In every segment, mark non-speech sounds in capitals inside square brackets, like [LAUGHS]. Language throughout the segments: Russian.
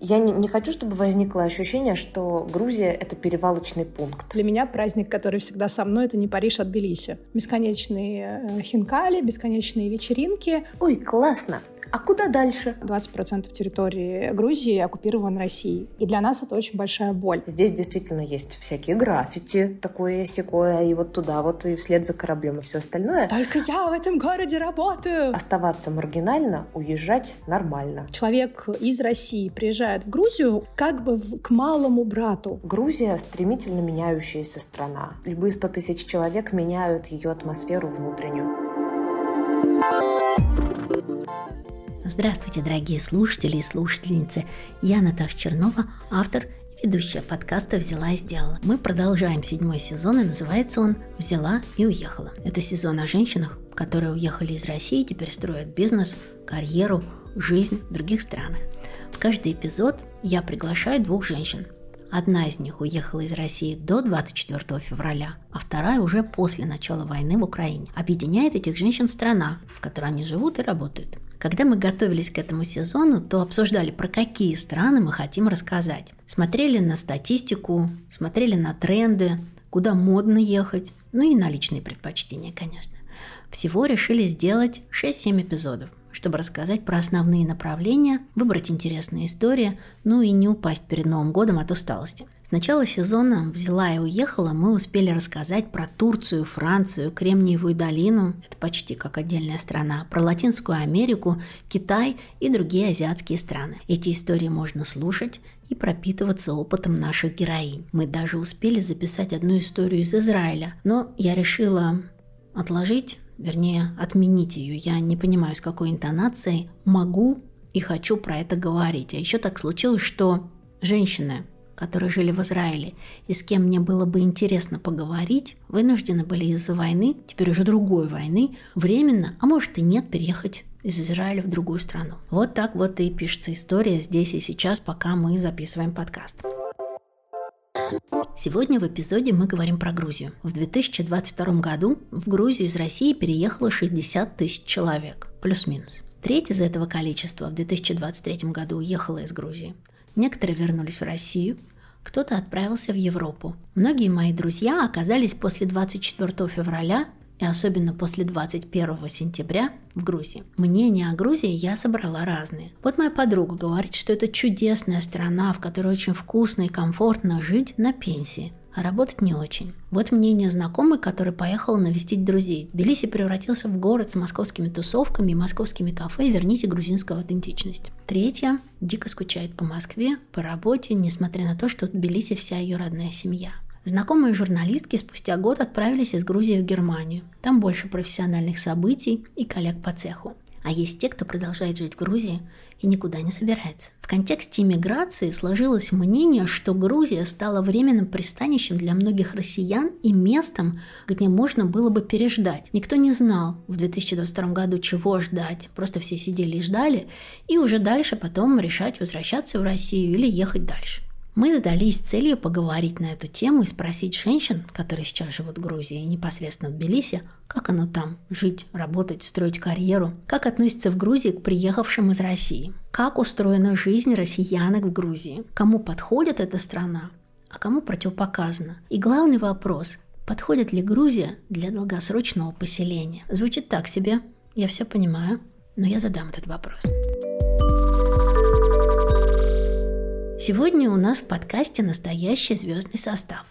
Я не, не хочу, чтобы возникло ощущение, что Грузия — это перевалочный пункт. Для меня праздник, который всегда со мной, это не Париж от Тбилиси. Бесконечные э, хинкали, бесконечные вечеринки. Ой, классно! А куда дальше? 20% территории Грузии оккупирован Россией. И для нас это очень большая боль. Здесь действительно есть всякие граффити, такое секое, и вот туда вот, и вслед за кораблем, и все остальное. Только я в этом городе работаю! Оставаться маргинально, уезжать нормально. Человек из России приезжает в Грузию как бы в, к малому брату. Грузия стремительно меняющаяся страна. Любые 100 тысяч человек меняют ее атмосферу внутреннюю. Здравствуйте, дорогие слушатели и слушательницы. Я Наташа Чернова, автор и ведущая подкаста «Взяла и сделала». Мы продолжаем седьмой сезон, и называется он «Взяла и уехала». Это сезон о женщинах, которые уехали из России и теперь строят бизнес, карьеру, жизнь в других странах. В каждый эпизод я приглашаю двух женщин. Одна из них уехала из России до 24 февраля, а вторая уже после начала войны в Украине. Объединяет этих женщин страна, в которой они живут и работают – когда мы готовились к этому сезону, то обсуждали, про какие страны мы хотим рассказать. Смотрели на статистику, смотрели на тренды, куда модно ехать, ну и на личные предпочтения, конечно. Всего решили сделать 6-7 эпизодов, чтобы рассказать про основные направления, выбрать интересные истории, ну и не упасть перед Новым годом от усталости – с начала сезона «Взяла и уехала» мы успели рассказать про Турцию, Францию, Кремниевую долину, это почти как отдельная страна, про Латинскую Америку, Китай и другие азиатские страны. Эти истории можно слушать и пропитываться опытом наших героинь. Мы даже успели записать одну историю из Израиля, но я решила отложить, вернее, отменить ее. Я не понимаю, с какой интонацией могу и хочу про это говорить. А еще так случилось, что женщины, которые жили в Израиле, и с кем мне было бы интересно поговорить, вынуждены были из-за войны, теперь уже другой войны, временно, а может и нет, переехать из Израиля в другую страну. Вот так вот и пишется история здесь и сейчас, пока мы записываем подкаст. Сегодня в эпизоде мы говорим про Грузию. В 2022 году в Грузию из России переехало 60 тысяч человек, плюс-минус. Треть из этого количества в 2023 году уехала из Грузии. Некоторые вернулись в Россию, кто-то отправился в Европу. Многие мои друзья оказались после 24 февраля и особенно после 21 сентября в Грузии. Мнения о Грузии я собрала разные. Вот моя подруга говорит, что это чудесная страна, в которой очень вкусно и комфортно жить на пенсии а работать не очень. Вот мнение знакомой, который поехал навестить друзей. Тбилиси превратился в город с московскими тусовками и московскими кафе «Верните грузинскую аутентичность». Третья дико скучает по Москве, по работе, несмотря на то, что Тбилиси вся ее родная семья. Знакомые журналистки спустя год отправились из Грузии в Германию. Там больше профессиональных событий и коллег по цеху. А есть те, кто продолжает жить в Грузии и никуда не собирается. В контексте иммиграции сложилось мнение, что Грузия стала временным пристанищем для многих россиян и местом, где можно было бы переждать. Никто не знал в 2022 году, чего ждать. Просто все сидели и ждали, и уже дальше потом решать, возвращаться в Россию или ехать дальше. Мы задались целью поговорить на эту тему и спросить женщин, которые сейчас живут в Грузии и непосредственно в Тбилиси, как оно там – жить, работать, строить карьеру, как относится в Грузии к приехавшим из России, как устроена жизнь россиянок в Грузии, кому подходит эта страна, а кому противопоказано. И главный вопрос – подходит ли Грузия для долгосрочного поселения? Звучит так себе, я все понимаю, но я задам этот вопрос. Сегодня у нас в подкасте настоящий звездный состав.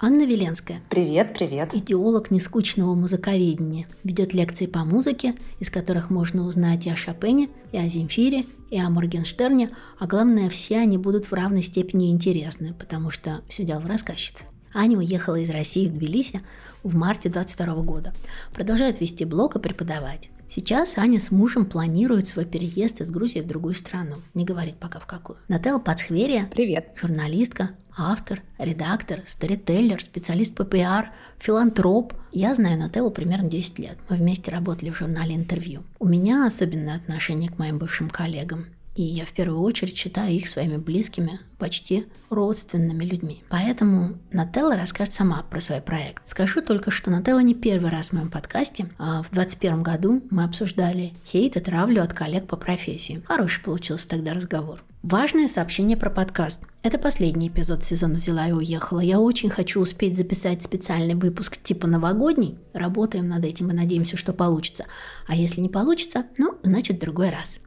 Анна Веленская. Привет, привет. Идеолог нескучного музыковедения. Ведет лекции по музыке, из которых можно узнать и о Шопене, и о Земфире, и о Моргенштерне, а главное, все они будут в равной степени интересны, потому что все дело в рассказчице. Аня уехала из России в Тбилиси в марте 22 года. Продолжает вести блог и преподавать. Сейчас Аня с мужем планирует свой переезд из Грузии в другую страну. Не говорит пока в какую. Нателла Пацхверия. Привет. Журналистка, автор, редактор, сторителлер, специалист по пиар, филантроп. Я знаю Нателлу примерно 10 лет. Мы вместе работали в журнале «Интервью». У меня особенное отношение к моим бывшим коллегам. И я в первую очередь считаю их своими близкими, почти родственными людьми. Поэтому Нателла расскажет сама про свой проект. Скажу только, что Нателла не первый раз в моем подкасте. А в 2021 году мы обсуждали хейт и травлю от коллег по профессии. Хороший получился тогда разговор. Важное сообщение про подкаст. Это последний эпизод сезона «Взяла и уехала». Я очень хочу успеть записать специальный выпуск типа новогодний. Работаем над этим и надеемся, что получится. А если не получится, ну, значит, другой раз.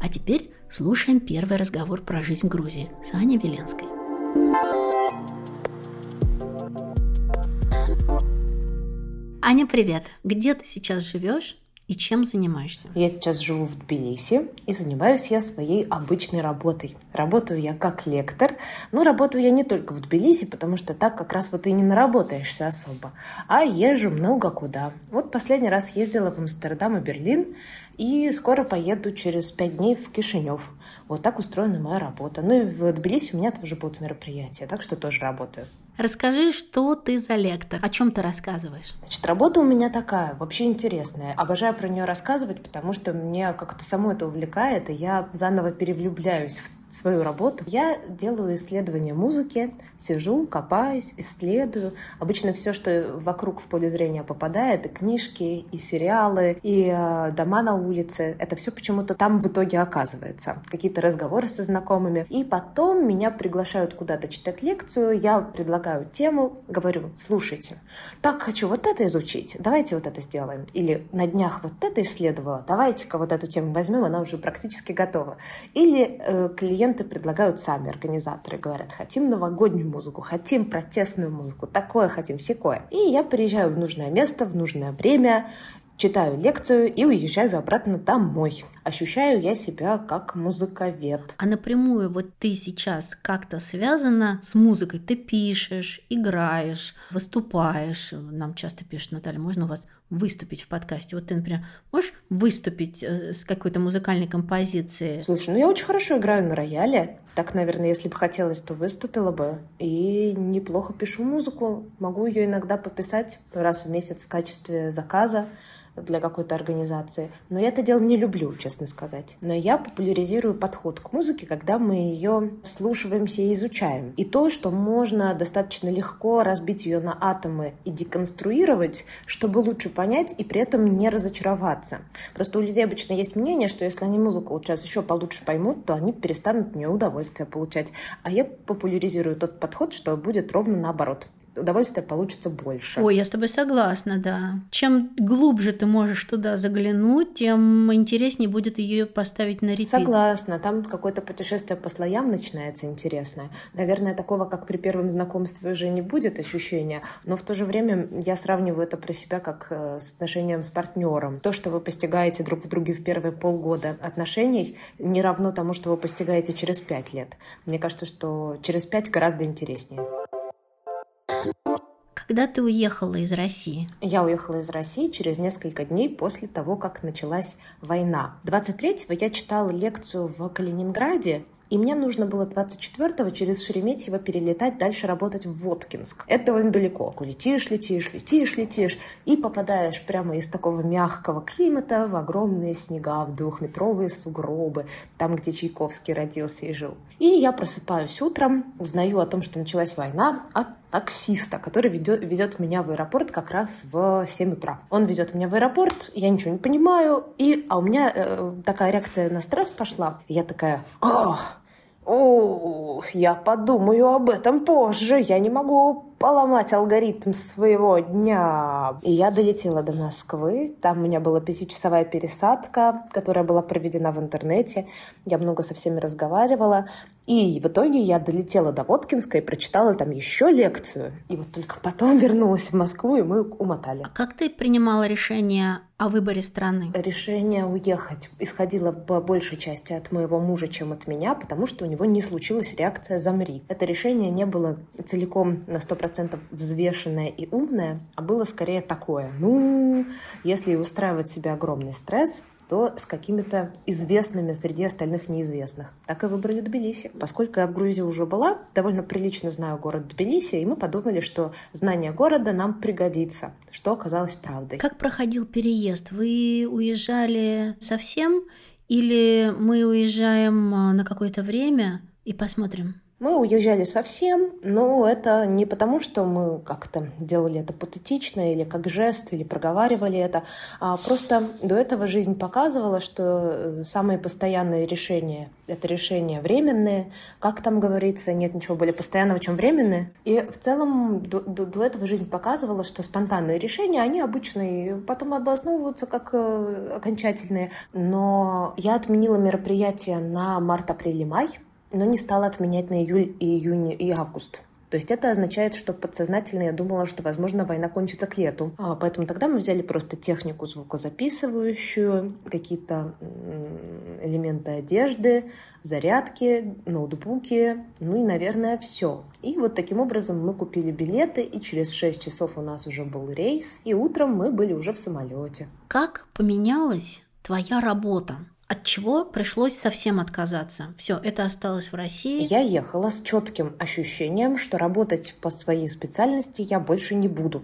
А теперь слушаем первый разговор про жизнь Грузии с Аней Веленской. Аня, привет! Где ты сейчас живешь и чем занимаешься? Я сейчас живу в Тбилиси и занимаюсь я своей обычной работой. Работаю я как лектор, но работаю я не только в Тбилиси, потому что так как раз вот и не наработаешься особо, а езжу много куда. Вот последний раз ездила в Амстердам и Берлин, и скоро поеду через пять дней в Кишинев. Вот так устроена моя работа. Ну и в Тбилиси у меня тоже будут мероприятия, так что тоже работаю. Расскажи, что ты за лектор, о чем ты рассказываешь? Значит, работа у меня такая, вообще интересная. Обожаю про нее рассказывать, потому что мне как-то само это увлекает, и я заново перевлюбляюсь в свою работу. Я делаю исследования музыки, сижу, копаюсь, исследую. Обычно все, что вокруг в поле зрения попадает, и книжки, и сериалы, и э, дома на улице, это все почему-то там в итоге оказывается. Какие-то разговоры со знакомыми. И потом меня приглашают куда-то читать лекцию, я предлагаю тему, говорю, слушайте, так хочу вот это изучить, давайте вот это сделаем. Или на днях вот это исследовала, давайте-ка вот эту тему возьмем, она уже практически готова. Или э, клиент клиенты предлагают сами, организаторы говорят, хотим новогоднюю музыку, хотим протестную музыку, такое хотим, секое. И я приезжаю в нужное место, в нужное время, читаю лекцию и уезжаю обратно домой. Ощущаю я себя как музыковед. А напрямую вот ты сейчас как-то связана с музыкой? Ты пишешь, играешь, выступаешь. Нам часто пишут, Наталья, можно у вас выступить в подкасте? Вот ты, например, можешь выступить э, с какой-то музыкальной композицией? Слушай, ну я очень хорошо играю на рояле. Так, наверное, если бы хотелось, то выступила бы. И неплохо пишу музыку. Могу ее иногда пописать раз в месяц в качестве заказа для какой-то организации. Но я это дело не люблю, честно сказать. Но я популяризирую подход к музыке, когда мы ее вслушиваемся и изучаем. И то, что можно достаточно легко разбить ее на атомы и деконструировать, чтобы лучше понять и при этом не разочароваться. Просто у людей обычно есть мнение, что если они музыку вот сейчас еще получше поймут, то они перестанут от нее удовольствие получать. А я популяризирую тот подход, что будет ровно наоборот удовольствия получится больше. Ой, я с тобой согласна, да. Чем глубже ты можешь туда заглянуть, тем интереснее будет ее поставить на репит. Согласна. Там какое-то путешествие по слоям начинается интересное. Наверное, такого, как при первом знакомстве, уже не будет ощущения, но в то же время я сравниваю это про себя как э, с отношением с партнером. То, что вы постигаете друг в друге в первые полгода отношений, не равно тому, что вы постигаете через пять лет. Мне кажется, что через пять гораздо интереснее. Когда ты уехала из России? Я уехала из России через несколько дней после того, как началась война. 23-го я читала лекцию в Калининграде и мне нужно было 24-го через Шереметьево перелетать дальше работать в Воткинск. Это довольно далеко. Летишь, летишь, летишь, летишь, и попадаешь прямо из такого мягкого климата в огромные снега, в двухметровые сугробы, там, где Чайковский родился и жил. И я просыпаюсь утром, узнаю о том, что началась война, от таксиста, который ведет, везет меня в аэропорт как раз в 7 утра. Он везет меня в аэропорт, я ничего не понимаю, и, а у меня э, такая реакция на стресс пошла. Я такая, ах, о, я подумаю об этом позже. Я не могу поломать алгоритм своего дня. И я долетела до Москвы. Там у меня была пятичасовая пересадка, которая была проведена в интернете. Я много со всеми разговаривала. И в итоге я долетела до Воткинска и прочитала там еще лекцию. И вот только потом вернулась в Москву, и мы умотали. А как ты принимала решение о выборе страны? Решение уехать исходило по большей части от моего мужа, чем от меня, потому что у него не случилась реакция «замри». Это решение не было целиком на 100% взвешенное и умное, а было скорее такое. Ну, если устраивать себе огромный стресс, то с какими-то известными среди остальных неизвестных. Так и выбрали Тбилиси. Поскольку я в Грузии уже была, довольно прилично знаю город Тбилиси, и мы подумали, что знание города нам пригодится, что оказалось правдой. Как проходил переезд? Вы уезжали совсем Или мы уезжаем а, на какое-то время и посмотрим? Мы уезжали совсем, но это не потому, что мы как-то делали это патетично или как жест, или проговаривали это, а просто до этого жизнь показывала, что э, самые постоянные решения — это решения временные. Как там говорится, нет ничего более постоянного, чем временные. И в целом до, до, до этого жизнь показывала, что спонтанные решения, они обычные, потом обосновываются как э, окончательные. Но я отменила мероприятие на март, апрель май, но не стала отменять на июль, и июнь и август. То есть это означает, что подсознательно я думала, что, возможно, война кончится к лету. А, поэтому тогда мы взяли просто технику звукозаписывающую, какие-то элементы одежды, зарядки, ноутбуки, ну и, наверное, все. И вот таким образом мы купили билеты, и через 6 часов у нас уже был рейс, и утром мы были уже в самолете. Как поменялась твоя работа? От чего пришлось совсем отказаться. Все, это осталось в России. Я ехала с четким ощущением, что работать по своей специальности я больше не буду.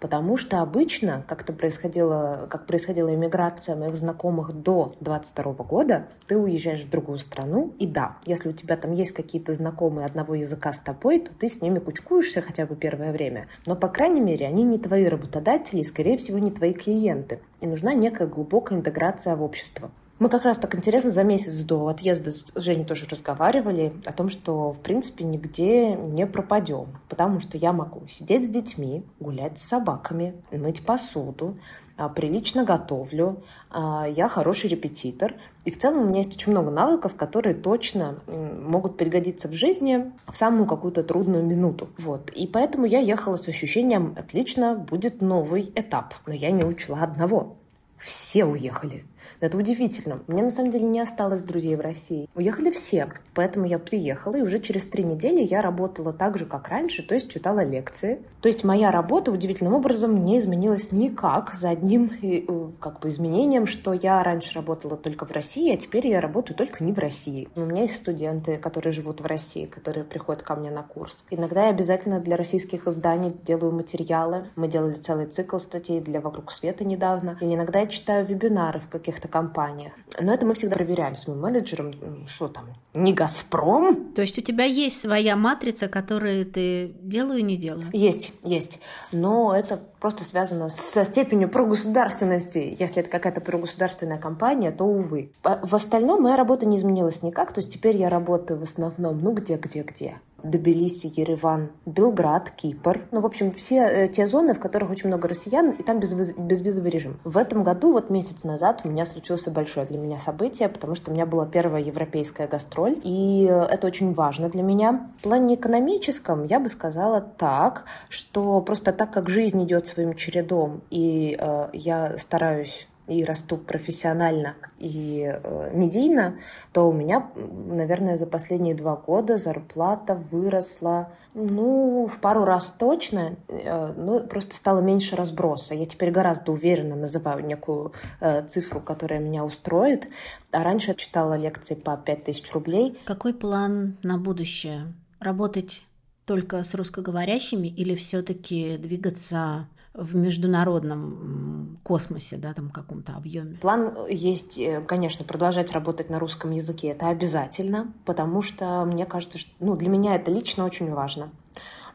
Потому что обычно, как-то происходило, как происходила иммиграция моих знакомых до 22 года, ты уезжаешь в другую страну, и да, если у тебя там есть какие-то знакомые одного языка с тобой, то ты с ними кучкуешься хотя бы первое время. Но, по крайней мере, они не твои работодатели и, скорее всего, не твои клиенты. И нужна некая глубокая интеграция в общество. Мы как раз так интересно за месяц до отъезда с Женей тоже разговаривали о том, что, в принципе, нигде не пропадем, потому что я могу сидеть с детьми, гулять с собаками, мыть посуду, а, прилично готовлю, а, я хороший репетитор. И в целом у меня есть очень много навыков, которые точно могут пригодиться в жизни в самую какую-то трудную минуту. Вот. И поэтому я ехала с ощущением, отлично, будет новый этап. Но я не учла одного. Все уехали. Это удивительно. Мне на самом деле не осталось друзей в России. Уехали все. Поэтому я приехала, и уже через три недели я работала так же, как раньше, то есть читала лекции. То есть моя работа удивительным образом не изменилась никак за одним э, как бы изменением, что я раньше работала только в России, а теперь я работаю только не в России. У меня есть студенты, которые живут в России, которые приходят ко мне на курс. Иногда я обязательно для российских изданий делаю материалы. Мы делали целый цикл статей для «Вокруг света» недавно. И иногда я читаю вебинары в каких-то компаниях. Но это мы всегда проверяем с моим менеджером, что там, не «Газпром»? То есть у тебя есть своя матрица, которую ты делаю и не делаю? Есть, есть. Но это просто связано со степенью прогосударственности. Если это какая-то прогосударственная компания, то, увы. В остальном моя работа не изменилась никак. То есть теперь я работаю в основном, ну, где-где-где. Тбилиси, Ереван, Белград, Кипр. Ну, в общем, все э, те зоны, в которых очень много россиян, и там без, безвизовый режим. В этом году, вот месяц назад, у меня случилось большое для меня событие, потому что у меня была первая европейская гастроль, и э, это очень важно для меня. В плане экономическом я бы сказала так, что просто так как жизнь идет своим чередом, и э, я стараюсь и расту профессионально и э, медийно, то у меня, наверное, за последние два года зарплата выросла, ну, в пару раз точно, ну, просто стало меньше разброса. Я теперь гораздо уверенно называю некую э, цифру, которая меня устроит. А раньше я читала лекции по 5000 рублей. Какой план на будущее? Работать только с русскоговорящими или все-таки двигаться в международном космосе, да, там каком-то объеме? План есть, э, конечно, продолжать работать на русском языке. Это обязательно, потому что мне кажется, что ну, для меня это лично очень важно.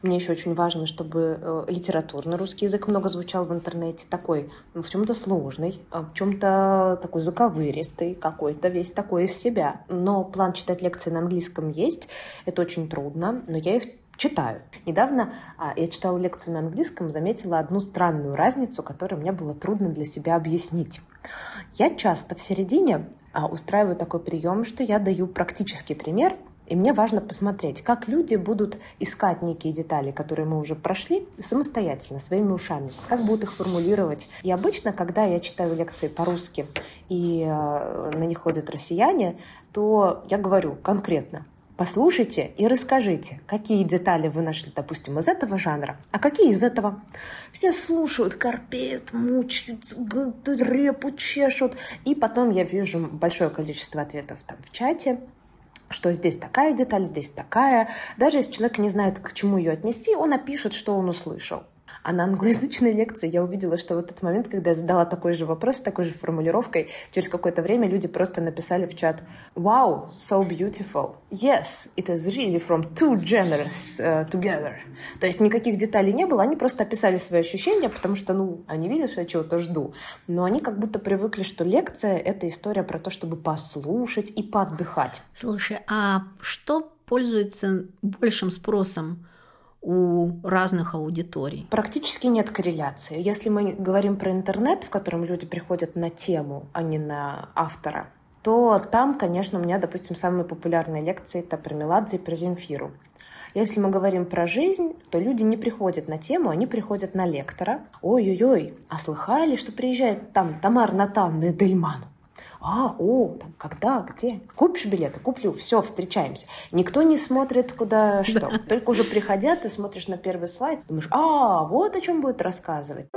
Мне еще очень важно, чтобы э, литературный русский язык много звучал в интернете, такой ну, в чем-то сложный, а в чем-то такой заковыристый, какой-то весь такой из себя. Но план читать лекции на английском есть, это очень трудно, но я их читаю. Недавно а, я читала лекцию на английском, заметила одну странную разницу, которую мне было трудно для себя объяснить. Я часто в середине а, устраиваю такой прием, что я даю практический пример, и мне важно посмотреть, как люди будут искать некие детали, которые мы уже прошли, самостоятельно, своими ушами, как будут их формулировать. И обычно, когда я читаю лекции по-русски, и э, на них ходят россияне, то я говорю конкретно, Послушайте и расскажите, какие детали вы нашли, допустим, из этого жанра, а какие из этого. Все слушают, корпеют, мучаются, репу чешут. И потом я вижу большое количество ответов там в чате, что здесь такая деталь, здесь такая. Даже если человек не знает, к чему ее отнести, он опишет, что он услышал. А на англоязычной лекции я увидела, что вот этот момент, когда я задала такой же вопрос такой же формулировкой, через какое-то время люди просто написали в чат «Wow, so beautiful. Yes, it is really from two genres uh, together». То есть никаких деталей не было, они просто описали свои ощущения, потому что, ну, они видят, что я чего-то жду. Но они как будто привыкли, что лекция — это история про то, чтобы послушать и поотдыхать. Слушай, а что пользуется большим спросом у разных аудиторий? Практически нет корреляции. Если мы говорим про интернет, в котором люди приходят на тему, а не на автора, то там, конечно, у меня, допустим, самые популярные лекции это про Меладзе и про Земфиру. Если мы говорим про жизнь, то люди не приходят на тему, они приходят на лектора. Ой-ой-ой, а слыхали, что приезжает там Тамар Натанна Дельман? А, о, там, когда, где, купишь билеты, куплю, все, встречаемся. Никто не смотрит, куда [LAUGHS] что. Да. Только уже приходя, ты смотришь на первый слайд, думаешь, а, вот о чем будет рассказывать.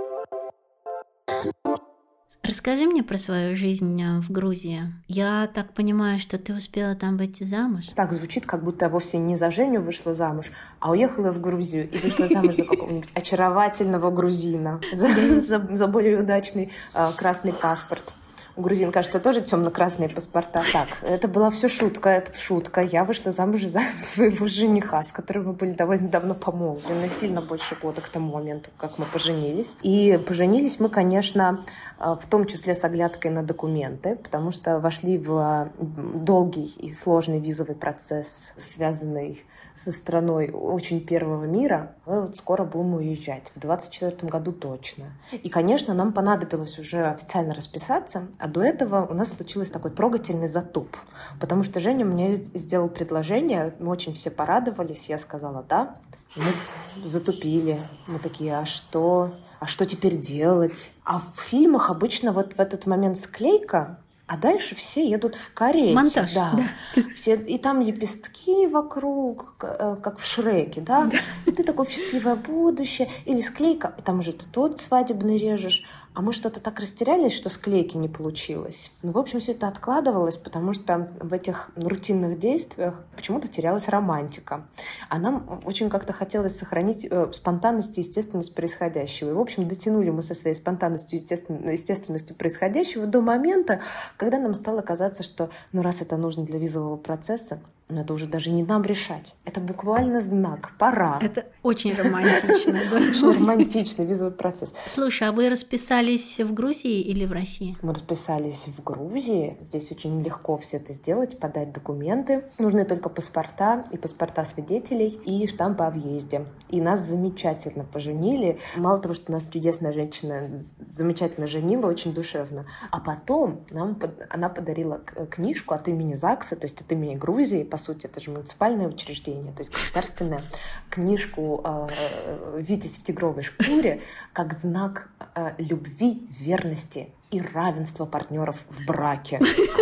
Расскажи мне про свою жизнь э, в Грузии. Я так понимаю, что ты успела там выйти замуж? Так звучит, как будто я вовсе не за Женю вышла замуж, а уехала в Грузию и вышла замуж за какого-нибудь очаровательного грузина, [LAUGHS] за, за, за более удачный э, красный паспорт. У грузин, кажется, тоже темно-красные паспорта. Так, это была все шутка, это шутка. Я вышла замуж за [LAUGHS] своего жениха, с которым мы были довольно давно помолвлены, сильно больше года к тому моменту, как мы поженились. И поженились мы, конечно, а, в том числе с оглядкой на документы, потому что вошли в долгий и сложный визовый процесс, связанный со страной очень первого мира, мы вот скоро будем уезжать, в 24 году точно. И, конечно, нам понадобилось уже официально расписаться, а до этого у нас случился такой трогательный затуп, потому что Женя мне сделал предложение, мы очень все порадовались, я сказала «да», мы затупили, мы такие «а что?» а что теперь делать? А в фильмах обычно вот в этот момент склейка, а дальше все едут в карете. Монтаж, да. да. Все, и там лепестки вокруг, э, как в Шреке, да. да. И ты такое счастливое будущее. Или склейка, там уже ты тот свадебный режешь, а мы что-то так растерялись, что склейки не получилось. Ну, в общем, все это откладывалось, потому что в этих рутинных действиях почему-то терялась романтика. А нам очень как-то хотелось сохранить э, спонтанность и естественность происходящего. И, в общем, дотянули мы со своей спонтанностью и естествен... естественностью происходящего до момента, когда нам стало казаться, что, ну, раз это нужно для визового процесса, но это уже даже не нам решать. Это буквально знак. Пора. Это очень романтично. Очень романтичный визовый процесс. Слушай, а вы расписались в Грузии или в России? Мы расписались в Грузии. Здесь очень легко все это сделать, подать документы. Нужны только паспорта и паспорта свидетелей и штампы о въезде. И нас замечательно поженили. Мало того, что нас чудесная женщина замечательно женила, очень душевно. А потом нам она подарила книжку от имени ЗАГСа, то есть от имени Грузии, по сути, это же муниципальное учреждение, то есть государственное, книжку э, «Витязь в тигровой шкуре» как знак э, любви, верности и равенства партнеров в браке.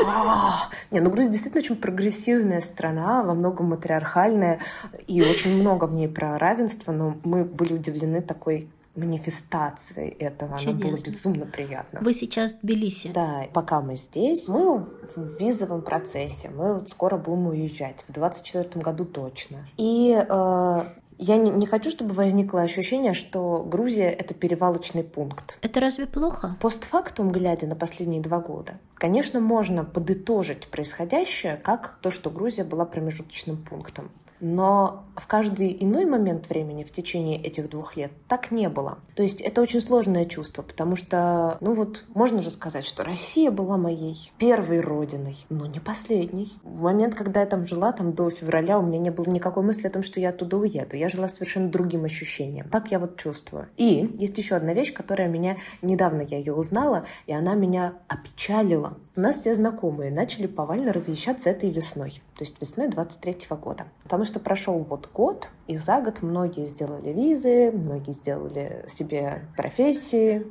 А, не, ну Грузия действительно очень прогрессивная страна, во многом матриархальная, и очень много в ней про равенство, но мы были удивлены такой манифестацией этого. Чудесно. Нам было безумно приятно. Вы сейчас в Тбилиси. Да, пока мы здесь, мы в визовом процессе. Мы вот скоро будем уезжать. В 2024 году точно. И э, я не, не хочу, чтобы возникло ощущение, что Грузия — это перевалочный пункт. Это разве плохо? Постфактум, глядя на последние два года, конечно, можно подытожить происходящее как то, что Грузия была промежуточным пунктом. Но в каждый иной момент времени в течение этих двух лет так не было. То есть это очень сложное чувство, потому что, ну вот, можно же сказать, что Россия была моей первой родиной, но не последней. В момент, когда я там жила, там до февраля, у меня не было никакой мысли о том, что я оттуда уеду. Я жила совершенно другим ощущением. Так я вот чувствую. И есть еще одна вещь, которая меня, недавно я ее узнала, и она меня опечалила. У нас все знакомые начали повально разъезжаться этой весной то есть весной 23 года. Потому что прошел вот год, и за год многие сделали визы, многие сделали себе профессии,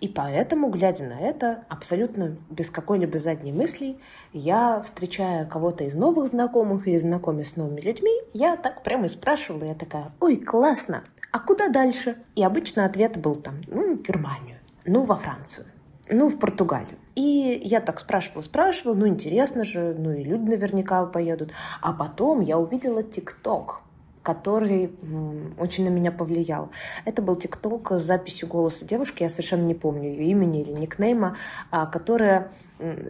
и поэтому, глядя на это, абсолютно без какой-либо задней мысли, я, встречая кого-то из новых знакомых или знакомясь с новыми людьми, я так прямо и спрашивала, я такая, ой, классно, а куда дальше? И обычно ответ был там, ну, в Германию, ну, во Францию, ну, в Португалию. И я так спрашивала, спрашивала, ну интересно же, ну и люди наверняка поедут. А потом я увидела ТикТок. который очень на меня повлиял. Это был ТикТок с записью голоса девушки, я совершенно не помню ее имени или никнейма, а, которая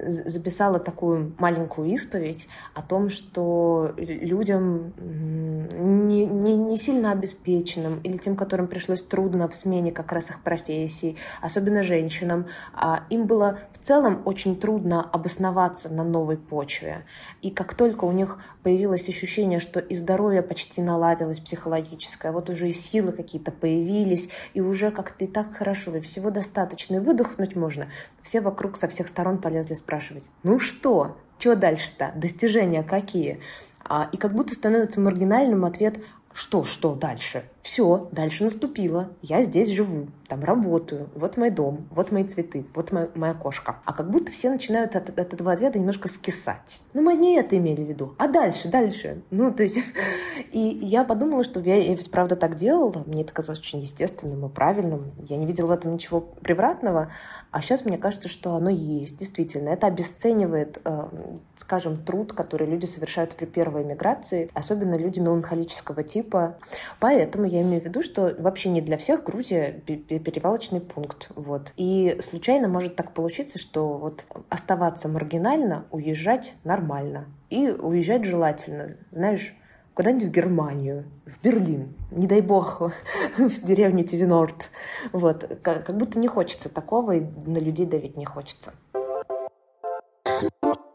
записала такую маленькую исповедь о том, что людям не, не, не сильно обеспеченным или тем, которым пришлось трудно в смене как раз их профессий, особенно женщинам, а им было в целом очень трудно обосноваться на новой почве. И как только у них появилось ощущение, что и здоровье почти наладилось психологическое, вот уже и силы какие-то появились, и уже как-то и так хорошо, и всего достаточно, и выдохнуть можно, все вокруг со всех сторон полезли спрашивать, ну что, что дальше-то, достижения какие? А, и как будто становится маргинальным ответ что, что дальше? Все, дальше наступило. Я здесь живу, там работаю, вот мой дом, вот мои цветы, вот моя, моя кошка. А как будто все начинают от, от этого ответа немножко скисать. Ну, мы не это имели в виду. А дальше, дальше. Ну, то есть... [LAUGHS] И я подумала, что я, я ведь правда так делала. Мне это казалось очень естественным и правильным. Я не видела в этом ничего превратного. А сейчас мне кажется, что оно есть, действительно. Это обесценивает, э, скажем, труд, который люди совершают при первой миграции, особенно люди меланхолического типа. Поэтому я имею в виду, что вообще не для всех Грузия перевалочный пункт. Вот. И случайно может так получиться, что вот оставаться маргинально, уезжать нормально. И уезжать желательно, знаешь, куда-нибудь в Германию, в Берлин, не дай бог, [LAUGHS] в деревню Тивинорт. Вот. Как будто не хочется такого, и на людей давить не хочется.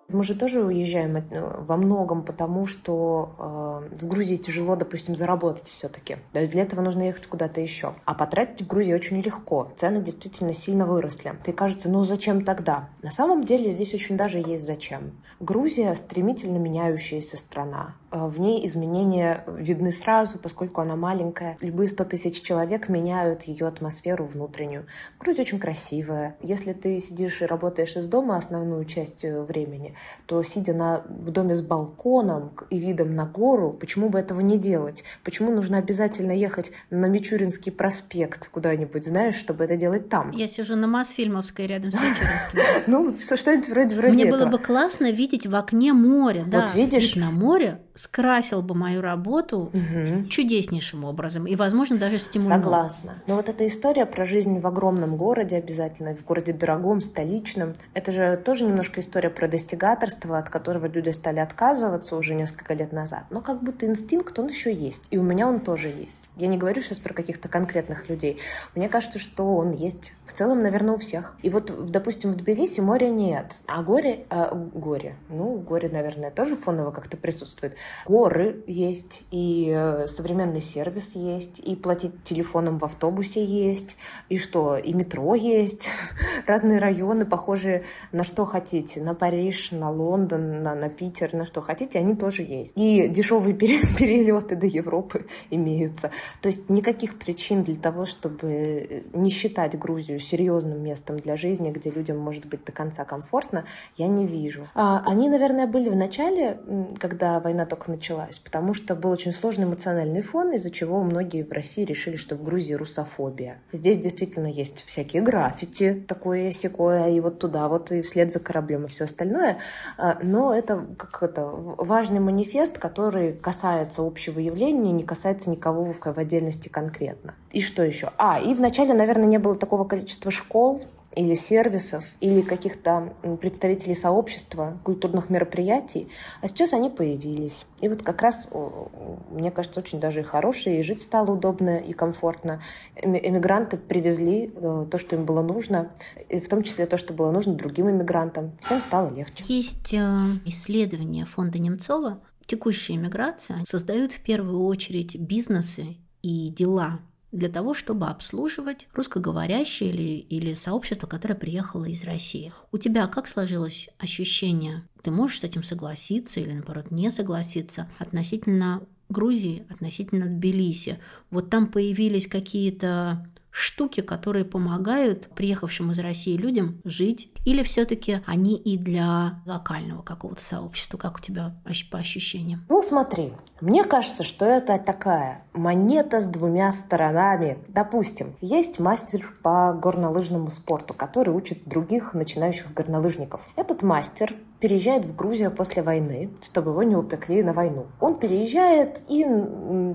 Мы же тоже уезжаем э, во многом потому, что э, в Грузии тяжело, допустим, заработать все-таки. То есть для этого нужно ехать куда-то еще. А потратить в Грузии очень легко. Цены действительно сильно выросли. Ты кажется, ну зачем тогда? На самом деле здесь очень даже есть зачем. Грузия стремительно меняющаяся страна. Э, в ней изменения видны сразу, поскольку она маленькая. Любые 100 тысяч человек меняют ее атмосферу внутреннюю. Грузия очень красивая. Если ты сидишь и работаешь из дома основную часть э, времени, то сидя на, в доме с балконом и видом на гору, почему бы этого не делать? Почему нужно обязательно ехать на Мичуринский проспект куда-нибудь, знаешь, чтобы это делать там? Я сижу на Мосфильмовской рядом с [LAUGHS] Мичуринским. Ну, что-нибудь вроде вроде Мне было бы классно видеть в окне море, да. Вот видишь? на море скрасил бы мою работу угу. чудеснейшим образом и, возможно, даже стимулировал. Согласна. Но вот эта история про жизнь в огромном городе обязательно, в городе дорогом, столичном, это же тоже немножко история про достигаторство, от которого люди стали отказываться уже несколько лет назад. Но как будто инстинкт, он еще есть. И у меня он тоже есть. Я не говорю сейчас про каких-то конкретных людей. Мне кажется, что он есть в целом, наверное, у всех. И вот, допустим, в Тбилиси моря нет, а горе... Э, горе. Ну, горе, наверное, тоже фоново как-то присутствует. Горы есть, и э, современный сервис есть, и платить телефоном в автобусе есть, и что, и метро есть. [LAUGHS] Разные районы, похожие на что хотите. На Париж, на Лондон, на, на Питер, на что хотите, они тоже есть. И дешевые [LAUGHS] перелеты до Европы имеются. То есть никаких причин для того, чтобы э, не считать Грузию серьезным местом для жизни, где людям может быть до конца комфортно, я не вижу. А, они, наверное, были в начале, когда война только началась, потому что был очень сложный эмоциональный фон, из-за чего многие в России решили, что в Грузии русофобия. Здесь действительно есть всякие граффити, такое секое, и вот туда вот, и вслед за кораблем, и все остальное. А, но это как это важный манифест, который касается общего явления, не касается никого в отдельности конкретно. И что еще? А, и вначале, наверное, не было такого количества школ, или сервисов, или каких-то представителей сообщества, культурных мероприятий, а сейчас они появились. И вот как раз, мне кажется, очень даже и хорошие, и жить стало удобно и комфортно. Эмигранты привезли э, то, что им было нужно, и в том числе то, что было нужно другим иммигрантам. Всем стало легче. Есть э, исследование фонда Немцова Текущая миграция создают в первую очередь бизнесы и дела для того, чтобы обслуживать русскоговорящее или, или сообщество, которое приехало из России. У тебя как сложилось ощущение? Ты можешь с этим согласиться или, наоборот, не согласиться относительно Грузии, относительно Тбилиси? Вот там появились какие-то штуки, которые помогают приехавшим из России людям жить? Или все-таки они и для локального какого-то сообщества? Как у тебя по ощущениям? Ну, смотри, мне кажется, что это такая монета с двумя сторонами. Допустим, есть мастер по горнолыжному спорту, который учит других начинающих горнолыжников. Этот мастер переезжает в Грузию после войны, чтобы его не упекли на войну. Он переезжает и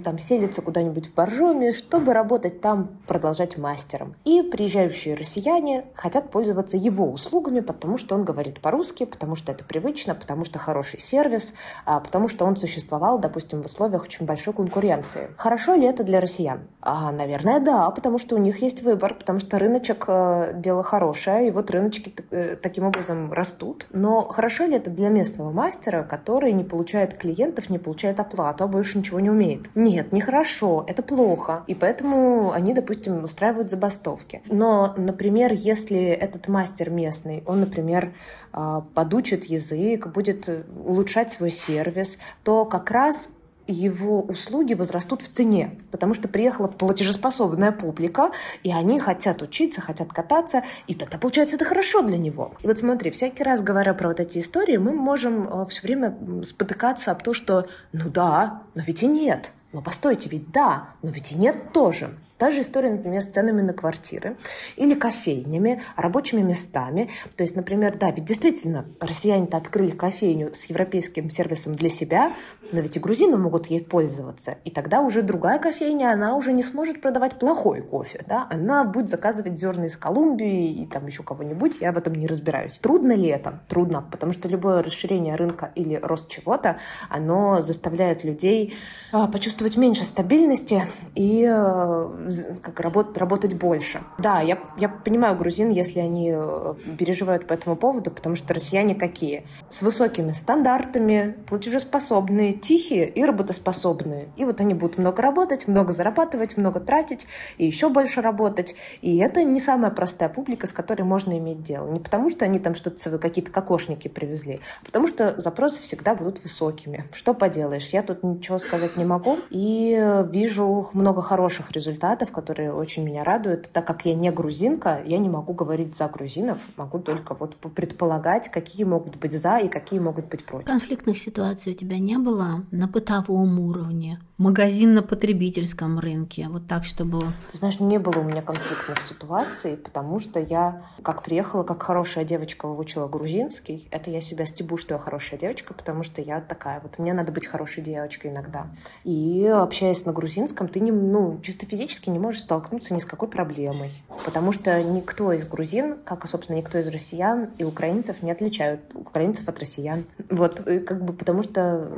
там селится куда-нибудь в Боржоме, чтобы работать там, продолжать мастером. И приезжающие россияне хотят пользоваться его услугами, потому что он говорит по-русски, потому что это привычно, потому что хороший сервис, а потому что он существовал, допустим, в условиях очень большой конкуренции. Хорошо ли это для россиян? А, наверное, да, потому что у них есть выбор, потому что рыночек э, дело хорошее, и вот рыночки э, таким образом растут. Но хорошо ли это для местного мастера, который не получает клиентов, не получает оплату, а больше ничего не умеет? Нет, не хорошо, это плохо. И поэтому они, допустим, устраивают забастовки. Но, например, если этот мастер местный, он, например, а, подучит язык, будет улучшать свой сервис, то как раз его услуги возрастут в цене, потому что приехала платежеспособная публика, и они хотят учиться, хотят кататься, и тогда, получается, это хорошо для него. И вот смотри, всякий раз говоря про вот эти истории, мы можем э, все время спотыкаться об том, что ну да, но ведь и нет. Но постойте, ведь да, но ведь и нет тоже. Та же история, например, с ценами на квартиры или кофейнями, рабочими местами. То есть, например, да, ведь действительно россияне-то открыли кофейню с европейским сервисом для себя, но ведь и грузины могут ей пользоваться. И тогда уже другая кофейня, она уже не сможет продавать плохой кофе. Да? Она будет заказывать зерна из Колумбии и там еще кого-нибудь, я в этом не разбираюсь. Трудно ли это? Трудно, потому что любое расширение рынка или рост чего-то, оно заставляет людей а, почувствовать меньше стабильности и а, как работать, работать больше. Да, я, я понимаю грузин, если они э, переживают по этому поводу, потому что россияне какие? С высокими стандартами, платежеспособные, тихие и работоспособные. И вот они будут много работать, много зарабатывать, много тратить и еще больше работать. И это не самая простая публика, с которой можно иметь дело. Не потому, что они там что-то, какие-то кокошники привезли, а потому что запросы всегда будут высокими. Что поделаешь, я тут ничего сказать не могу. И э, вижу много хороших результатов результатов, которые очень меня радуют. Так как я не грузинка, я не могу говорить за грузинов, могу только вот предполагать, какие могут быть за и какие могут быть против. Конфликтных ситуаций у тебя не было на бытовом уровне? Магазин на потребительском рынке, вот так, чтобы... Ты знаешь, не было у меня конфликтных ситуаций, потому что я, как приехала, как хорошая девочка, выучила грузинский. Это я себя стебу, что я хорошая девочка, потому что я такая. Вот мне надо быть хорошей девочкой иногда. И общаясь на грузинском, ты не, ну, чисто физически практически не можешь столкнуться ни с какой проблемой. Потому что никто из грузин, как, собственно, никто из россиян и украинцев не отличают украинцев от россиян. Вот, как бы потому что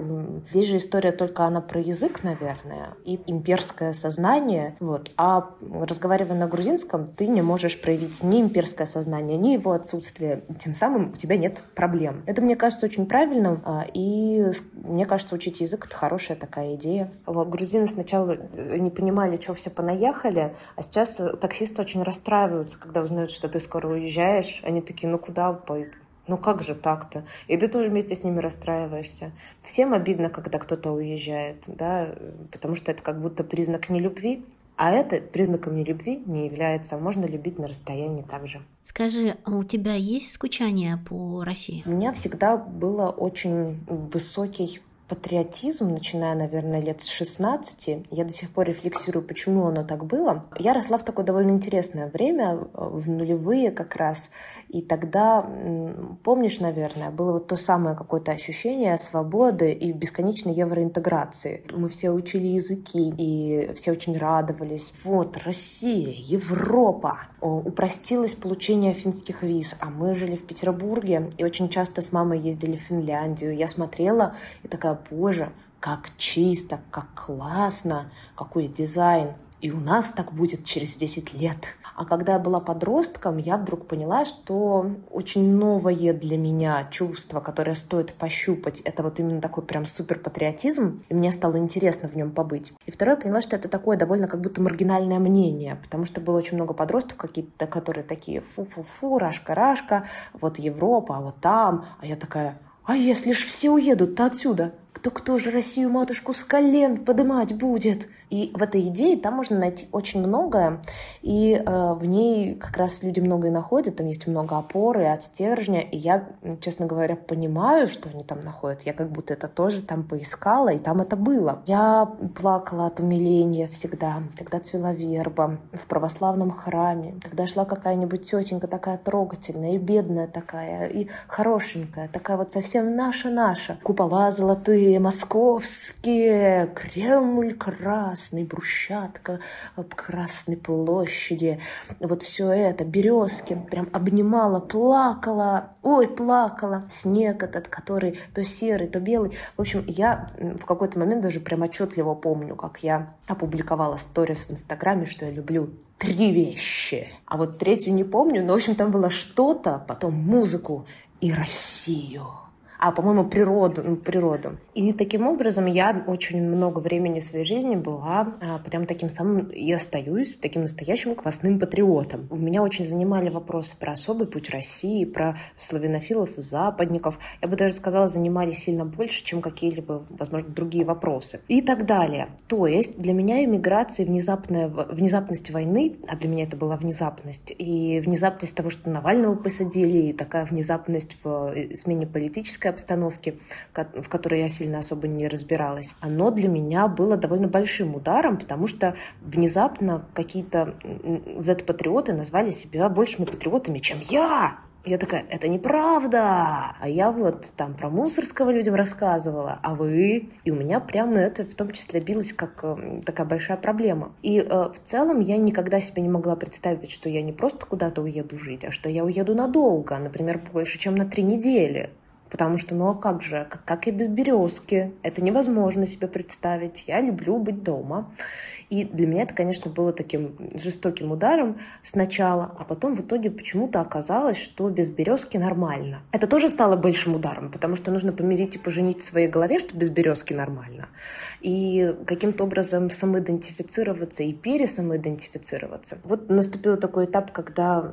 здесь же история только она про язык, наверное, и имперское сознание. Вот. А разговаривая на грузинском, ты не можешь проявить ни имперское сознание, ни его отсутствие. Тем самым у тебя нет проблем. Это, мне кажется, очень правильным. А, и мне кажется, учить язык — это хорошая такая идея. Грузины сначала не понимали, что все понаехали, наехали, а сейчас таксисты очень расстраиваются, когда узнают, что ты скоро уезжаешь. Они такие, ну куда ну как же так-то? И ты тоже вместе с ними расстраиваешься. Всем обидно, когда кто-то уезжает, да, потому что это как будто признак нелюбви, а это признаком нелюбви не является. Можно любить на расстоянии также. Скажи, а у тебя есть скучание по России? У меня всегда было очень высокий патриотизм, начиная, наверное, лет с 16. Я до сих пор рефлексирую, почему оно так было. Я росла в такое довольно интересное время, в нулевые как раз. И тогда, помнишь, наверное, было вот то самое какое-то ощущение свободы и бесконечной евроинтеграции. Мы все учили языки, и все очень радовались. Вот, Россия, Европа. Упростилось получение финских виз, а мы жили в Петербурге, и очень часто с мамой ездили в Финляндию. Я смотрела и такая, боже, как чисто, как классно, какой дизайн. И у нас так будет через 10 лет. А когда я была подростком, я вдруг поняла, что очень новое для меня чувство, которое стоит пощупать, это вот именно такой прям супер патриотизм, и мне стало интересно в нем побыть. И второе, я поняла, что это такое довольно как будто маргинальное мнение, потому что было очень много подростков какие-то, которые такие фу-фу-фу, рашка-рашка, вот Европа, а вот там, а я такая, а если ж все уедут-то отсюда? Кто-кто же Россию матушку с колен подымать будет? И в этой идее там можно найти очень многое, и э, в ней как раз люди многое находят, там есть много опоры от стержня, и я, честно говоря, понимаю, что они там находят. Я как будто это тоже там поискала, и там это было. Я плакала от умиления всегда, когда цвела верба в православном храме, когда шла какая-нибудь тетенька такая трогательная и бедная такая, и хорошенькая, такая вот совсем наша-наша. Купола золотые, московские, Кремль красный, брусчатка об Красной площади. Вот все это, березки, прям обнимала, плакала, ой, плакала. Снег этот, который то серый, то белый. В общем, я в какой-то момент даже прям отчетливо помню, как я опубликовала сторис в Инстаграме, что я люблю три вещи. А вот третью не помню, но, в общем, там было что-то, потом музыку и Россию а, по-моему, природу, природу. И таким образом я очень много времени своей жизни была а, прям таким самым, и остаюсь таким настоящим квасным патриотом. У меня очень занимали вопросы про особый путь России, про славянофилов западников. Я бы даже сказала, занимали сильно больше, чем какие-либо, возможно, другие вопросы. И так далее. То есть для меня иммиграция внезапная, внезапность войны, а для меня это была внезапность, и внезапность того, что Навального посадили, и такая внезапность в э, смене политической политической обстановки, в которой я сильно особо не разбиралась, оно для меня было довольно большим ударом, потому что внезапно какие-то Z-патриоты назвали себя большими патриотами, чем я. Я такая, это неправда. А я вот там про Мусорского людям рассказывала, а вы? И у меня прямо это в том числе билось как э, такая большая проблема. И э, в целом я никогда себе не могла представить, что я не просто куда-то уеду жить, а что я уеду надолго, например, больше, чем на три недели. Потому что, ну а как же, как, как и без березки, это невозможно себе представить. Я люблю быть дома. И для меня это, конечно, было таким жестоким ударом сначала, а потом в итоге почему-то оказалось, что без березки нормально. Это тоже стало большим ударом, потому что нужно помирить и поженить в своей голове, что без березки нормально. И каким-то образом самоидентифицироваться и пересамоидентифицироваться. Вот наступил такой этап, когда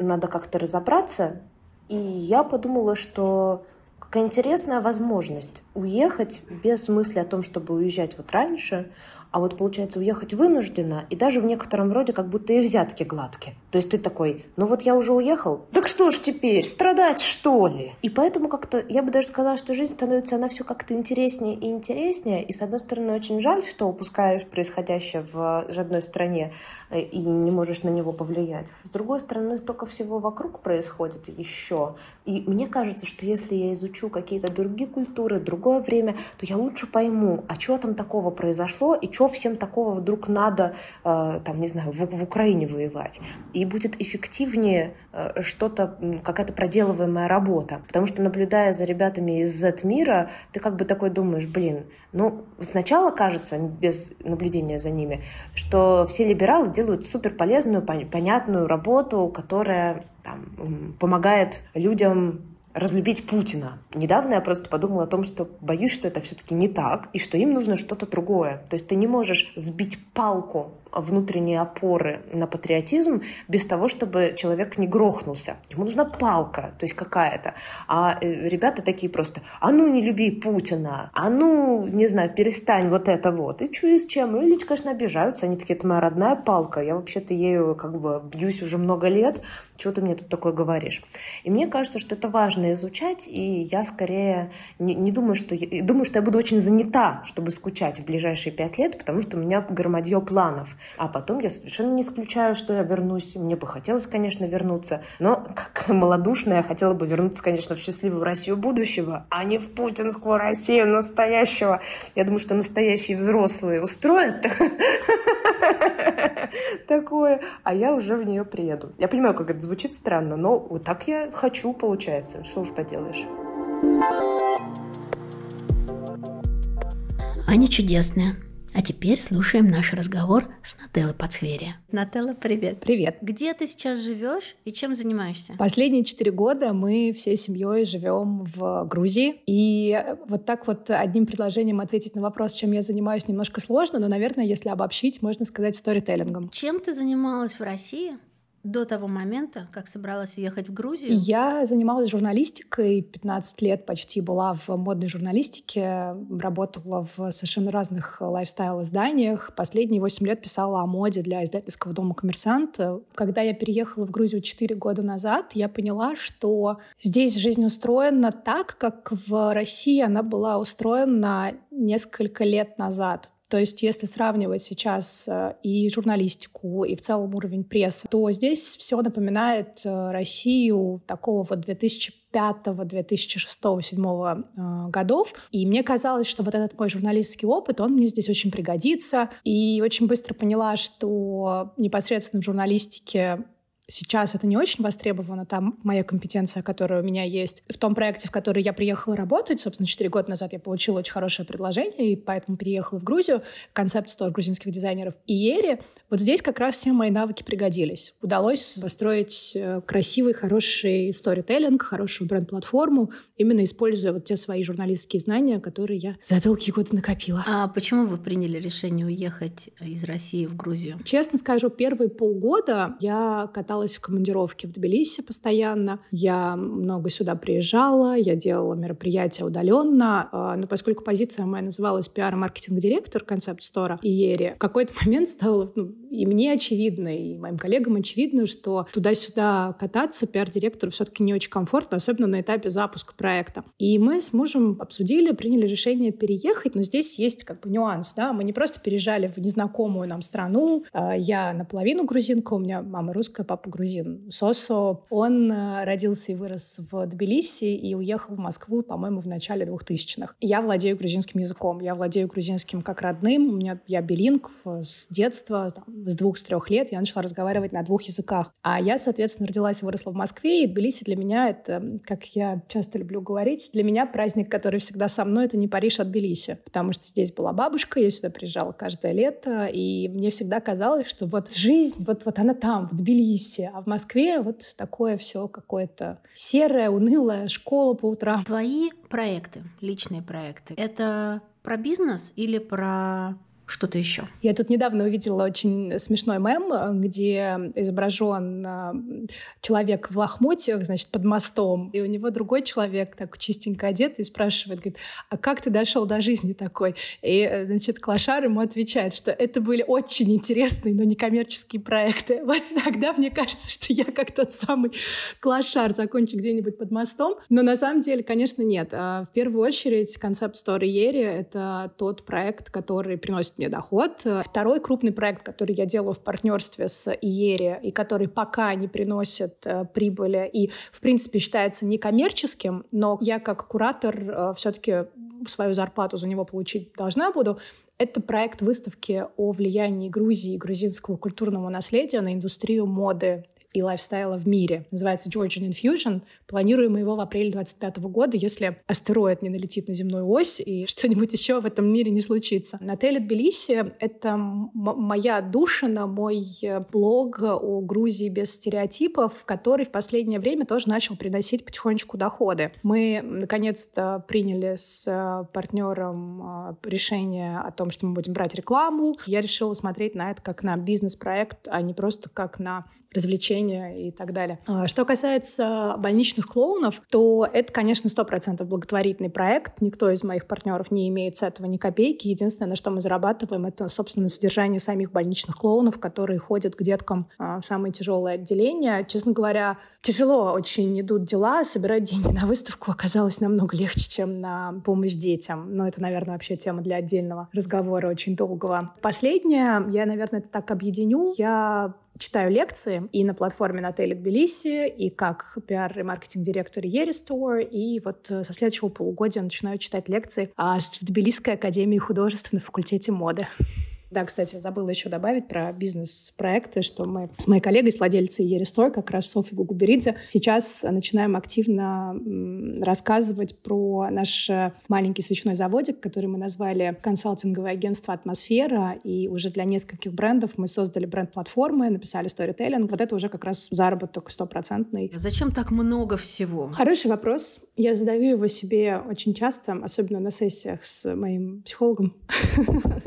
надо как-то разобраться и я подумала, что какая интересная возможность уехать без мысли о том, чтобы уезжать вот раньше, а вот получается уехать вынужденно, и даже в некотором роде как будто и взятки гладкие. То есть ты такой, ну вот я уже уехал, так что ж теперь, страдать что ли? И поэтому как-то, я бы даже сказала, что жизнь становится, она все как-то интереснее и интереснее, и с одной стороны очень жаль, что упускаешь происходящее в родной стране э, и не можешь на него повлиять. С другой стороны, столько всего вокруг происходит еще, и мне кажется, что если я изучу какие-то другие культуры, другое время, то я лучше пойму, а что там такого произошло, и что всем такого вдруг надо, э, там, не знаю, в, в Украине воевать. И будет эффективнее э, что-то, какая-то проделываемая работа. Потому что, наблюдая за ребятами из Z-мира, ты как бы такой думаешь, блин, ну, сначала кажется, без наблюдения за ними, что все либералы делают супер полезную, понятную работу, которая там, помогает людям разлюбить Путина. Недавно я просто подумала о том, что боюсь, что это все-таки не так, и что им нужно что-то другое. То есть ты не можешь сбить палку внутренние опоры на патриотизм без того, чтобы человек не грохнулся. Ему нужна палка, то есть какая-то. А э, ребята такие просто, а ну не люби Путина, а ну, не знаю, перестань вот это вот. И и с чем? И люди, конечно, обижаются. Они такие, это моя родная палка. Я вообще-то ею как бы бьюсь уже много лет. Чего ты мне тут такое говоришь? И мне кажется, что это важно изучать, и я скорее не, не думаю, что... Я, думаю, что я буду очень занята, чтобы скучать в ближайшие пять лет, потому что у меня громадье планов. А потом я совершенно не исключаю, что я вернусь. Мне бы хотелось, конечно, вернуться. Но как малодушная, хотела бы вернуться, конечно, в счастливую Россию будущего, а не в путинскую Россию настоящего. Я думаю, что настоящие взрослые устроят [LAUGHS] такое, а я уже в нее приеду. Я понимаю, как это звучит странно, но вот так я хочу, получается. Что уж поделаешь. Аня чудесная. А теперь слушаем наш разговор с Нателлой Подсверия. Нателла, привет. Привет. Где ты сейчас живешь и чем занимаешься? Последние четыре года мы всей семьей живем в Грузии. И вот так вот одним предложением ответить на вопрос, чем я занимаюсь, немножко сложно, но, наверное, если обобщить, можно сказать сторителлингом. Чем ты занималась в России? До того момента, как собралась уехать в Грузию? Я занималась журналистикой, 15 лет почти была в модной журналистике, работала в совершенно разных лайфстайл-изданиях. Последние 8 лет писала о моде для издательского дома «Коммерсант». Когда я переехала в Грузию 4 года назад, я поняла, что здесь жизнь устроена так, как в России она была устроена несколько лет назад. То есть, если сравнивать сейчас э, и журналистику, и в целом уровень прессы, то здесь все напоминает э, Россию такого вот 2005 2006 2007 годов. И мне казалось, что вот этот мой журналистский опыт, он мне здесь очень пригодится. И очень быстро поняла, что непосредственно в журналистике Сейчас это не очень востребовано, там моя компетенция, которая у меня есть. В том проекте, в который я приехала работать, собственно, 4 года назад я получила очень хорошее предложение, и поэтому переехала в Грузию, концепт стор грузинских дизайнеров Иери. Вот здесь как раз все мои навыки пригодились. Удалось построить э, красивый, хороший сторителлинг, хорошую бренд-платформу, именно используя вот те свои журналистские знания, которые я за долгие годы накопила. А почему вы приняли решение уехать из России в Грузию? Честно скажу, первые полгода я каталась каталась в командировке в Тбилиси постоянно. Я много сюда приезжала, я делала мероприятия удаленно. А, но поскольку позиция моя называлась пиар-маркетинг-директор концепт-стора Иери, в какой-то [LAUGHS] момент стало ну, и мне очевидно, и моим коллегам очевидно, что туда-сюда кататься пиар-директору все-таки не очень комфортно, особенно на этапе запуска проекта. И мы с мужем обсудили, приняли решение переехать, но здесь есть как бы нюанс, да, мы не просто переезжали в незнакомую нам страну, а, я наполовину грузинка, у меня мама русская, папа грузин. Сосо, он э, родился и вырос в Тбилиси и уехал в Москву, по-моему, в начале 2000-х. Я владею грузинским языком, я владею грузинским как родным, у меня я билингв с детства, там, с двух, с трех лет я начала разговаривать на двух языках. А я, соответственно, родилась и выросла в Москве, и Тбилиси для меня это, как я часто люблю говорить, для меня праздник, который всегда со мной, это не Париж, а Тбилиси. Потому что здесь была бабушка, я сюда приезжала каждое лето, и мне всегда казалось, что вот жизнь, вот, вот она там, в Тбилиси, Тбилиси, а в Москве вот такое все какое-то серое, унылое, школа по утрам. Твои проекты, личные проекты, это про бизнес или про что-то еще. Я тут недавно увидела очень смешной мем, где изображен а, человек в лохмотьях, значит, под мостом, и у него другой человек, так чистенько одет, и спрашивает, говорит, а как ты дошел до жизни такой? И, значит, Клашар ему отвечает, что это были очень интересные, но некоммерческие проекты. [LAUGHS] Вот тогда мне кажется, что я как тот самый Клашар закончу где-нибудь под мостом. Но на самом деле, конечно, нет. А в первую очередь концепт Story Eri — это тот проект, который приносит мне доход. Второй крупный проект, который я делаю в партнерстве с Иери, и который пока не приносит э, прибыли и, в принципе, считается некоммерческим, но я как куратор э, все-таки свою зарплату за него получить должна буду, это проект выставки о влиянии Грузии и грузинского культурного наследия на индустрию моды и лайфстайла в мире. Называется Georgian Infusion. Планируем его в апреле 2025 года, если астероид не налетит на земную ось и [LAUGHS] что-нибудь еще в этом мире не случится. Отель Тбилиси — это моя душина, мой э, блог о Грузии без стереотипов, который в последнее время тоже начал приносить потихонечку доходы. Мы, наконец-то, приняли с э, партнером э, решение о том, что мы будем брать рекламу. Я решила смотреть на это как на бизнес-проект, а не просто как на развлечения и так далее. А, что касается больничных клоунов, то это, конечно, сто процентов благотворительный проект. Никто из моих партнеров не имеет с этого ни копейки. Единственное, на что мы зарабатываем, это, собственно, содержание самих больничных клоунов, которые ходят к деткам а, в самые тяжелые отделения. Честно говоря, тяжело очень идут дела. Собирать деньги на выставку оказалось намного легче, чем на помощь детям. Но это, наверное, вообще тема для отдельного разговора очень долгого. Последнее, я, наверное, это так объединю. Я читаю лекции и на платформе на отеле Тбилиси, и как пиар и маркетинг-директор Store, и вот э, со следующего полугодия начинаю читать лекции в Тбилисской академии художеств на факультете моды. Да, кстати, забыла еще добавить про бизнес-проекты, что мы с моей коллегой, с владельцей Еристор, как раз Софи Гугуберидзе, сейчас начинаем активно рассказывать про наш маленький свечной заводик, который мы назвали консалтинговое агентство «Атмосфера», и уже для нескольких брендов мы создали бренд-платформы, написали сторителлинг. Вот это уже как раз заработок стопроцентный. Зачем так много всего? Хороший вопрос. Я задаю его себе очень часто, особенно на сессиях с моим психологом. [LAUGHS]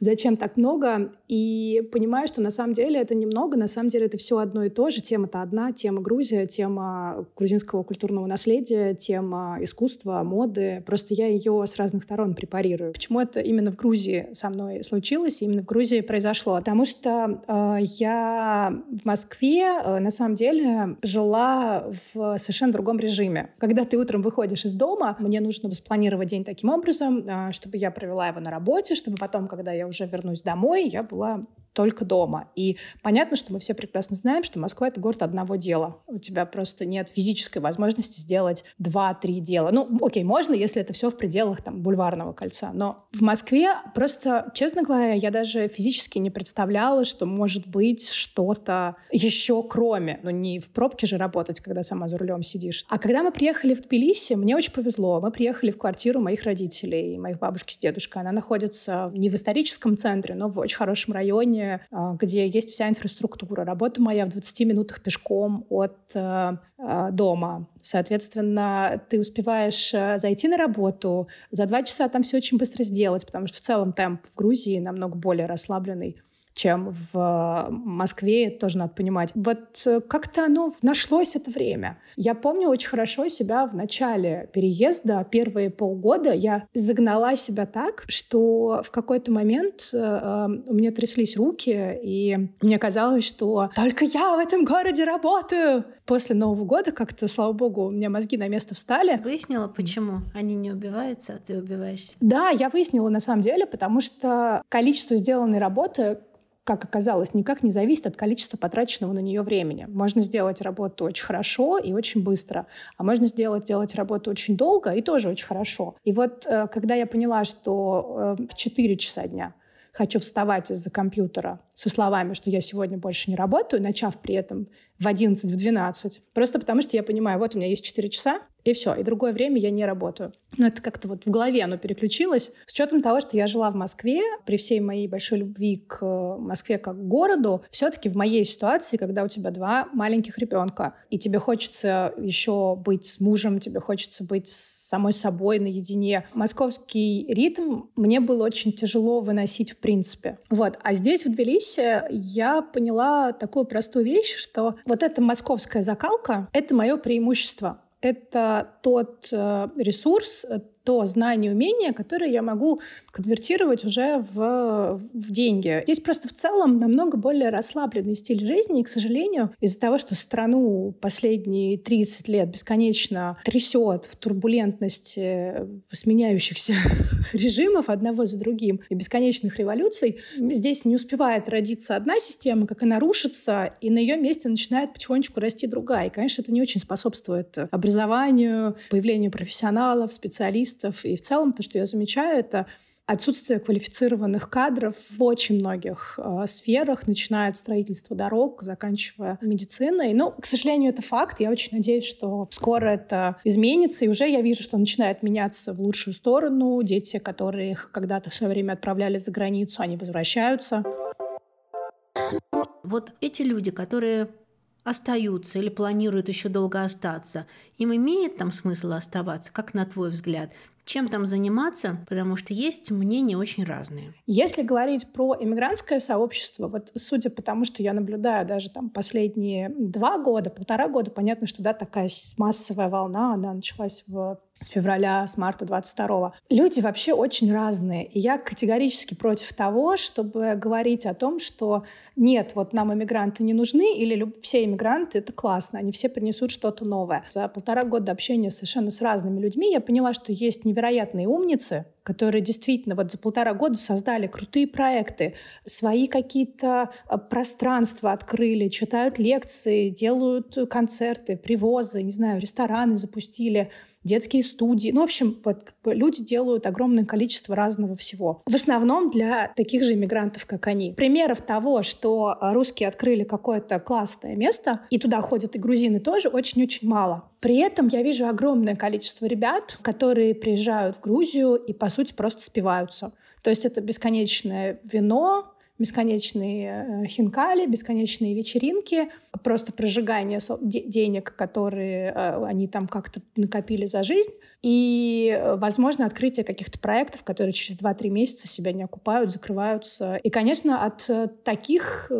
зачем так много, и понимаю, что на самом деле это немного, на самом деле это все одно и то же. Тема-то одна, тема Грузия, тема грузинского культурного наследия, тема искусства, моды. Просто я ее с разных сторон препарирую. Почему это именно в Грузии со мной случилось, именно в Грузии произошло? Потому что э, я в Москве э, на самом деле жила в совершенно другом режиме. Когда ты утром выходишь из дома, мне нужно спланировать день таким образом, э, чтобы я провела его на работе, чтобы потом, когда я уже вернусь домой, я была только дома. И понятно, что мы все прекрасно знаем, что Москва — это город одного дела. У тебя просто нет физической возможности сделать два-три дела. Ну, окей, можно, если это все в пределах там, бульварного кольца. Но в Москве просто, честно говоря, я даже физически не представляла, что может быть что-то еще кроме. Ну, не в пробке же работать, когда сама за рулем сидишь. А когда мы приехали в Тбилиси, мне очень повезло. Мы приехали в квартиру моих родителей, моих бабушки с дедушкой. Она находится не в историческом центре, но в очень хорошем районе, а, где есть вся инфраструктура. Работа моя в 20 минутах пешком от э, э, дома. Соответственно, ты успеваешь э, зайти на работу, за два часа там все очень быстро сделать, потому что в целом темп в Грузии намного более расслабленный чем в Москве, это тоже надо понимать. Вот э, как-то оно нашлось это время. Я помню очень хорошо себя в начале переезда, первые полгода я загнала себя так, что в какой-то момент э, э, у меня тряслись руки, и мне казалось, что только я в этом городе работаю. После Нового года как-то, слава богу, у меня мозги на место встали. Выяснила, почему они не убиваются, а ты убиваешься? Да, я выяснила на самом деле, потому что количество сделанной работы как оказалось, никак не зависит от количества потраченного на нее времени. Можно сделать работу очень хорошо и очень быстро, а можно сделать, делать работу очень долго и тоже очень хорошо. И вот э, когда я поняла, что э, в 4 часа дня хочу вставать из-за компьютера со словами, что я сегодня больше не работаю, начав при этом в 11, в 12. Просто потому что я понимаю, вот у меня есть 4 часа, и все. И другое время я не работаю. Но это как-то вот в голове оно переключилось. С учетом того, что я жила в Москве, при всей моей большой любви к э, Москве как городу, все-таки в моей ситуации, когда у тебя два маленьких ребенка, и тебе хочется еще быть с мужем, тебе хочется быть с самой собой наедине, московский ритм мне было очень тяжело выносить в принципе. Вот. А здесь, в Тбилиси, я поняла такую простую вещь, что вот эта московская закалка — это мое преимущество это тот э, ресурс, то знание, умение, которое я могу конвертировать уже в, в деньги. Здесь просто в целом намного более расслабленный стиль жизни, и, к сожалению, из-за того, что страну последние 30 лет бесконечно трясет в турбулентности сменяющихся [LAUGHS] режимов одного за другим и бесконечных революций, здесь не успевает родиться одна система, как она рушится, и на ее месте начинает потихонечку расти другая. И, конечно, это не очень способствует образованию, появлению профессионалов, специалистов, специалистов. И в целом то, что я замечаю, это отсутствие квалифицированных кадров в очень многих э, сферах, начиная от строительства дорог, заканчивая медициной. Но, к сожалению, это факт. Я очень надеюсь, что скоро это изменится. И уже я вижу, что начинает меняться в лучшую сторону. Дети, которые их когда-то в свое время отправляли за границу, они возвращаются. Вот эти люди, которые остаются или планируют еще долго остаться, им имеет там смысл оставаться, как на твой взгляд? Чем там заниматься? Потому что есть мнения очень разные. Если говорить про иммигрантское сообщество, вот судя по тому, что я наблюдаю даже там последние два года, полтора года, понятно, что да, такая массовая волна, она началась в с февраля, с марта 22 Люди вообще очень разные. И я категорически против того, чтобы говорить о том, что нет, вот нам иммигранты не нужны, или все иммигранты — это классно, они все принесут что-то новое. За полтора года общения совершенно с разными людьми я поняла, что есть невероятные умницы, которые действительно вот за полтора года создали крутые проекты, свои какие-то а, пространства открыли, читают лекции, делают концерты, привозы, не знаю, рестораны запустили, детские студии. Ну, в общем, бы люди делают огромное количество разного всего. В основном для таких же иммигрантов, как они. Примеров того, что русские открыли какое-то классное место, и туда ходят и грузины тоже, очень-очень мало. При этом я вижу огромное количество ребят, которые приезжают в Грузию и, по сути, просто спиваются. То есть это бесконечное вино, бесконечные э, хинкали, бесконечные вечеринки, просто прожигание денег, которые э, они там как-то накопили за жизнь, и, возможно, открытие каких-то проектов, которые через 2-3 месяца себя не окупают, закрываются. И, конечно, от таких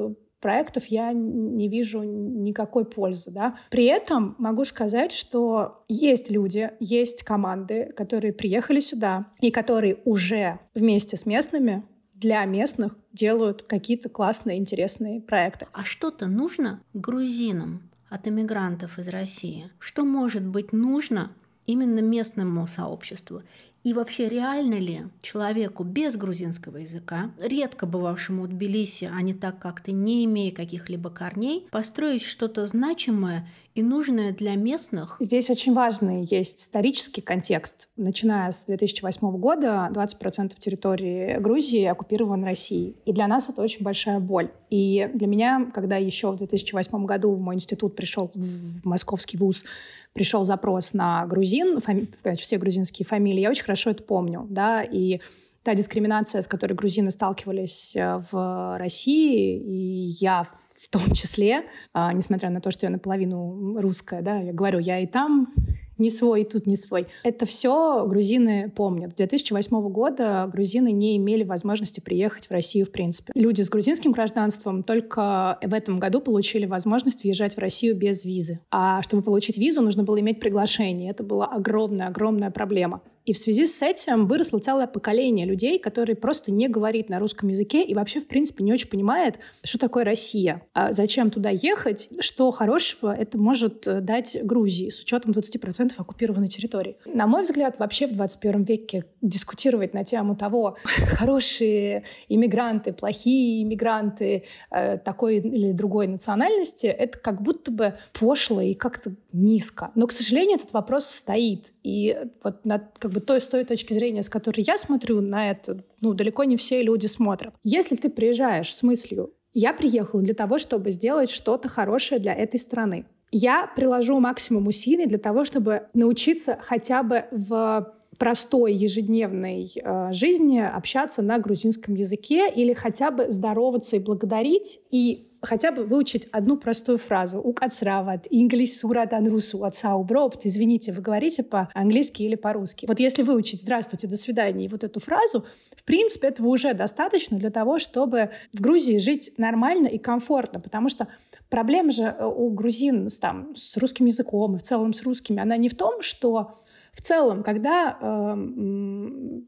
проектов я не вижу никакой пользы. Да? При этом могу сказать, что есть люди, есть команды, которые приехали сюда и которые уже вместе с местными для местных делают какие-то классные, интересные проекты. А что-то нужно грузинам от иммигрантов из России? Что может быть нужно именно местному сообществу? И вообще, реально ли человеку без грузинского языка, редко бывавшему в Тбилиси, а не так как-то не имея каких-либо корней, построить что-то значимое и нужное для местных? Здесь очень важный есть исторический контекст. Начиная с 2008 года 20% территории Грузии оккупирован Россией. И для нас это очень большая боль. И для меня, когда еще в 2008 году в мой институт пришел в московский вуз пришел запрос на грузин, фами... все грузинские фамилии, я очень хорошо это помню, да, и та дискриминация, с которой грузины сталкивались э, в России, и я в том числе, а, несмотря на то, что я наполовину русская, да, я говорю, я и там не свой, и тут не свой. Это все грузины помнят. С 2008 года грузины не имели возможности приехать в Россию в принципе. Люди с грузинским гражданством только в этом году получили возможность въезжать в Россию без визы. А чтобы получить визу, нужно было иметь приглашение. Это была огромная-огромная проблема. И в связи с этим выросло целое поколение людей, которые просто не говорит на русском языке и вообще, в принципе, не очень понимает, что такое Россия, а зачем туда ехать, что хорошего это может э, дать Грузии с учетом 20% оккупированной территории. На мой взгляд, вообще в 21 веке дискутировать на тему того, [LAUGHS] хорошие иммигранты, плохие иммигранты э, такой или другой национальности, это как будто бы пошло и как-то низко. Но, к сожалению, этот вопрос стоит. И вот на, как бы той, с той точки зрения, с которой я смотрю на это, ну, далеко не все люди смотрят. Если ты приезжаешь с мыслью, я приехал для того, чтобы сделать что-то хорошее для этой страны. Я приложу максимум усилий для того, чтобы научиться хотя бы в простой ежедневной э, жизни общаться на грузинском языке или хотя бы здороваться и благодарить и хотя бы выучить одну простую фразу. Укацрават, инглис суратан русу отсаубробт. Извините, вы говорите по-английски или по-русски. Вот если выучить «здравствуйте, до свидания» и вот эту фразу, в принципе, этого уже достаточно для того, чтобы в Грузии жить нормально и комфортно, потому что проблема же э, у грузин там, с русским языком и в целом с русскими, она не в том, что в целом, когда э,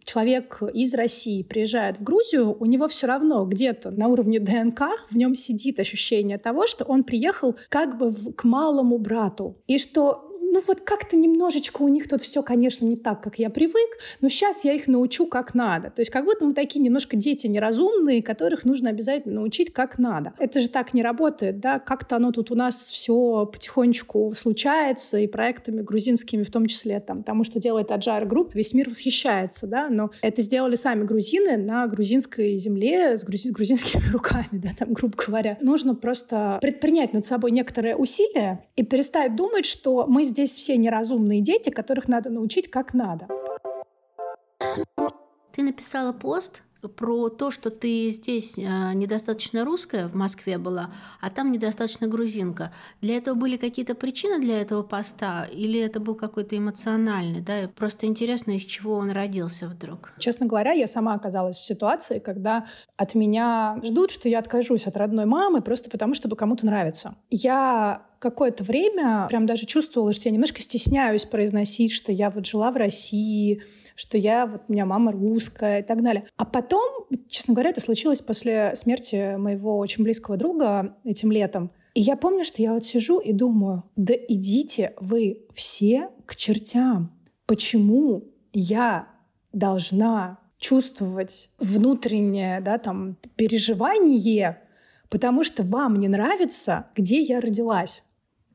человек из России приезжает в Грузию, у него все равно где-то на уровне ДНК в нем сидит ощущение того, что он приехал как бы в, к малому брату. И что, ну вот как-то немножечко у них тут все, конечно, не так, как я привык, но сейчас я их научу как надо. То есть как будто мы такие немножко дети неразумные, которых нужно обязательно научить как надо. Это же так не работает, да? Как-то оно тут у нас все потихонечку случается, и проектами грузинскими в том числе там, там тому, что делает Agile Group, весь мир восхищается, да, но это сделали сами грузины на грузинской земле с, грузи- с грузинскими [LAUGHS] руками, да, там, грубо говоря. Нужно просто предпринять над собой некоторые усилия и перестать думать, что мы здесь все неразумные дети, которых надо научить как надо. Ты написала пост про то, что ты здесь э, недостаточно русская в Москве была, а там недостаточно грузинка. Для этого были какие-то причины для этого поста, или это был какой-то эмоциональный, да? Просто интересно, из чего он родился вдруг. Честно говоря, я сама оказалась в ситуации, когда от меня ждут, что я откажусь от родной мамы просто потому, чтобы кому-то нравиться. Я какое-то время прям даже чувствовала, что я немножко стесняюсь произносить, что я вот жила в России, что я, вот у меня мама русская и так далее. А потом, честно говоря, это случилось после смерти моего очень близкого друга этим летом. И я помню, что я вот сижу и думаю, да идите вы все к чертям. Почему я должна чувствовать внутреннее да, там, переживание, потому что вам не нравится, где я родилась.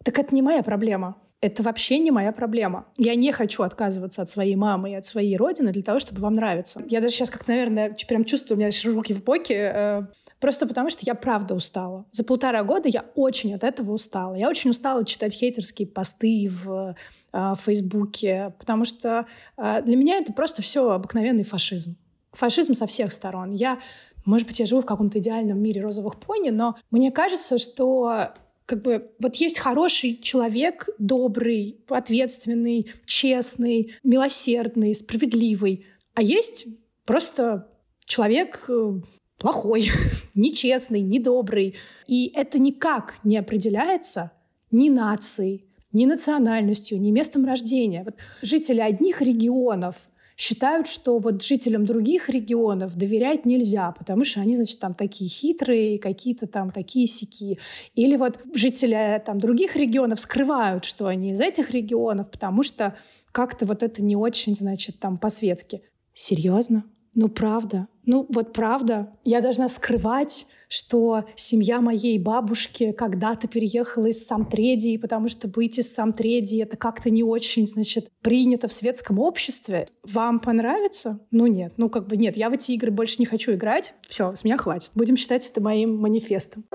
Так это не моя проблема это вообще не моя проблема. Я не хочу отказываться от своей мамы и от своей родины для того, чтобы вам нравиться. Я даже сейчас, как, наверное, прям чувствую, у меня руки в боки, э, просто потому что я правда устала. За полтора года я очень от этого устала. Я очень устала читать хейтерские посты в э, Фейсбуке, потому что э, для меня это просто все обыкновенный фашизм. Фашизм со всех сторон. Я Может быть, я живу в каком-то идеальном мире розовых пони, но мне кажется, что как бы вот есть хороший человек, добрый, ответственный, честный, милосердный, справедливый, а есть просто человек э, плохой, [LAUGHS] нечестный, недобрый. И это никак не определяется ни нацией, ни национальностью, ни местом рождения. Вот жители одних регионов считают, что вот жителям других регионов доверять нельзя, потому что они, значит, там такие хитрые, какие-то там такие сики. Или вот жители там других регионов скрывают, что они из этих регионов, потому что как-то вот это не очень, значит, там по-светски. Серьезно? Ну, правда. Ну, вот правда. Я должна скрывать, что семья моей бабушки когда-то переехала из Самтредии, потому что быть из Самтредии — это как-то не очень, значит, принято в светском обществе. Вам понравится? Ну, нет. Ну, как бы нет. Я в эти игры больше не хочу играть. Все, с меня хватит. Будем считать это моим манифестом.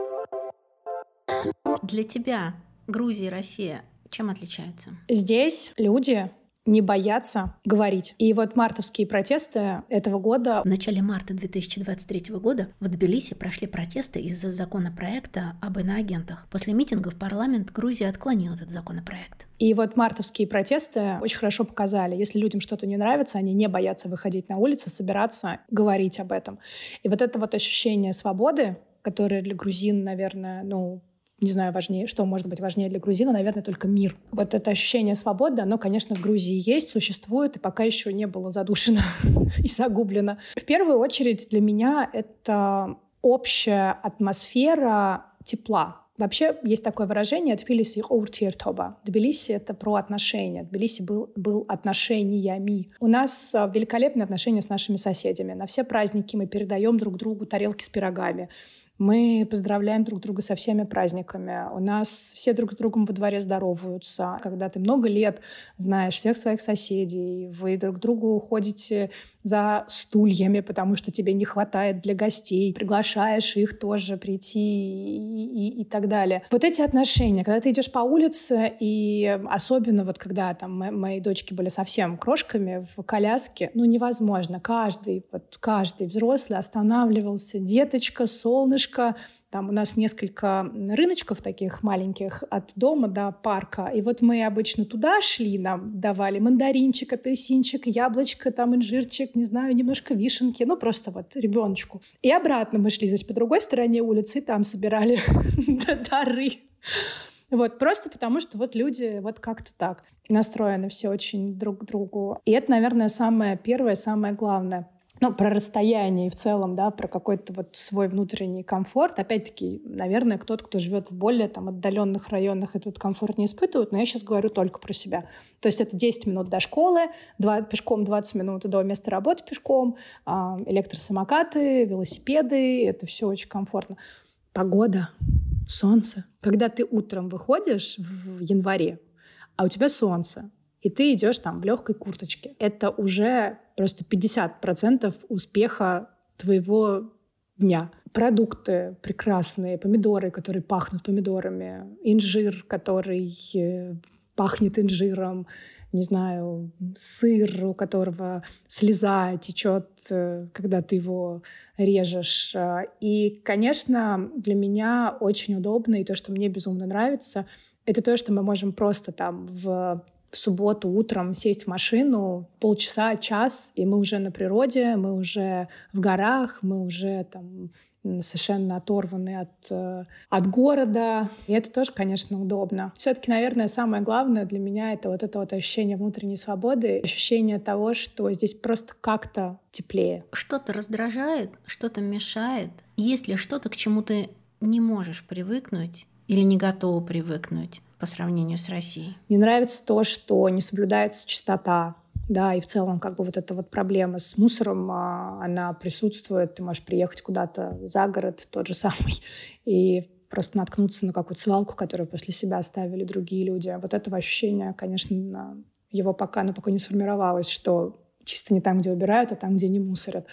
Для тебя Грузия и Россия чем отличаются? Здесь люди не бояться говорить. И вот мартовские протесты этого года... В начале марта 2023 года в Тбилиси прошли протесты из-за законопроекта об иноагентах. После митингов парламент Грузии отклонил этот законопроект. И вот мартовские протесты очень хорошо показали, если людям что-то не нравится, они не боятся выходить на улицу, собираться, говорить об этом. И вот это вот ощущение свободы, которое для грузин, наверное, ну, не знаю, важнее, что может быть важнее для грузина, наверное, только мир. Вот это ощущение свободы, оно, конечно, в Грузии есть, существует, и пока еще не было задушено [LAUGHS] и загублено. В первую очередь для меня это общая атмосфера тепла, Вообще есть такое выражение «Тбилиси уртиртоба». Тбилиси — это про отношения. Тбилиси был, был отношениями. У нас а, великолепные отношения с нашими соседями. На все праздники мы передаем друг другу тарелки с пирогами. Мы поздравляем друг друга со всеми праздниками. У нас все друг с другом во дворе здороваются. Когда ты много лет знаешь всех своих соседей, вы друг другу ходите за стульями, потому что тебе не хватает для гостей, приглашаешь их тоже прийти и, и, и так далее. Вот эти отношения, когда ты идешь по улице, и особенно вот когда там мои дочки были совсем крошками в коляске, ну невозможно. Каждый, вот каждый взрослый останавливался. Деточка, солнышко, там у нас несколько рыночков таких маленьких от дома до парка. И вот мы обычно туда шли, нам давали мандаринчик, апельсинчик, яблочко, там инжирчик, не знаю, немножко вишенки, ну просто вот ребеночку. И обратно мы шли, здесь по другой стороне улицы, и там собирали [LAUGHS] дары. Вот, просто потому что вот люди вот как-то так настроены все очень друг к другу. И это, наверное, самое первое, самое главное ну, про расстояние и в целом, да, про какой-то вот свой внутренний комфорт. Опять-таки, наверное, кто-то, кто живет в более там отдаленных районах, этот комфорт не испытывает, но я сейчас говорю только про себя. То есть это 10 минут до школы, 2, пешком 20 минут до места работы пешком, э, электросамокаты, велосипеды, это все очень комфортно. Погода, солнце. Когда ты утром выходишь в январе, а у тебя солнце, и ты идешь там в легкой курточке. Это уже просто 50% успеха твоего дня. Продукты прекрасные, помидоры, которые пахнут помидорами, инжир, который э, пахнет инжиром, не знаю, сыр, у которого слеза течет, э, когда ты его режешь. И, конечно, для меня очень удобно, и то, что мне безумно нравится, это то, что мы можем просто там в в субботу утром сесть в машину полчаса, час, и мы уже на природе, мы уже в горах, мы уже там совершенно оторваны от, э, от города. И это тоже, конечно, удобно. Все-таки, наверное, самое главное для меня это вот это вот ощущение внутренней свободы, ощущение того, что здесь просто как-то теплее. Что-то раздражает, что-то мешает. Есть ли что-то, к чему ты не можешь привыкнуть или не готова привыкнуть? По сравнению с Россией? Мне нравится то, что не соблюдается чистота, да, и в целом как бы вот эта вот проблема с мусором, а, она присутствует. Ты можешь приехать куда-то за город, тот же самый, [LAUGHS] и просто наткнуться на какую-то свалку, которую после себя оставили другие люди. Вот этого ощущения, конечно, его пока, оно пока не сформировалось, что чисто не там, где убирают, а там, где не мусорят.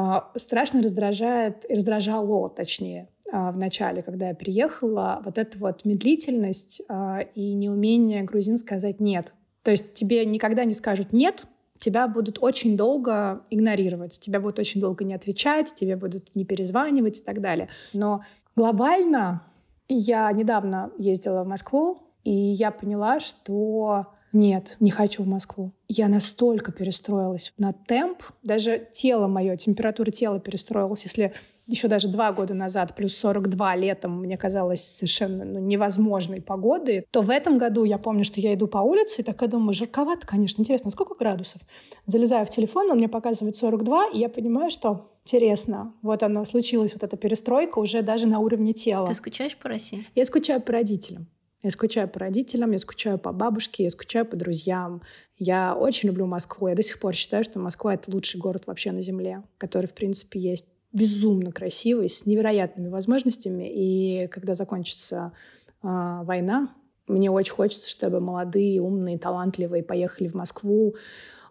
А, страшно раздражает, и раздражало, точнее, а, в начале, когда я приехала, вот эта вот медлительность а, и неумение грузин сказать «нет». То есть тебе никогда не скажут «нет», тебя будут очень долго игнорировать, тебя будут очень долго не отвечать, тебе будут не перезванивать и так далее. Но глобально я недавно ездила в Москву, и я поняла, что нет, не хочу в Москву. Я настолько перестроилась на темп, даже тело мое, температура тела перестроилась. Если еще даже два года назад, плюс 42 летом, мне казалось совершенно ну, невозможной погоды, то в этом году я помню, что я иду по улице и такая думаю, жарковато, конечно, интересно, сколько градусов? Залезаю в телефон, он мне показывает 42, и я понимаю, что интересно, вот оно, случилась вот эта перестройка уже даже на уровне тела. Ты скучаешь по России? Я скучаю по родителям. Я скучаю по родителям, я скучаю по бабушке, я скучаю по друзьям. Я очень люблю Москву. Я до сих пор считаю, что Москва — это лучший город вообще на Земле, который, в принципе, есть безумно красивый, с невероятными возможностями. И когда закончится э, война, мне очень хочется, чтобы молодые, умные, талантливые поехали в Москву,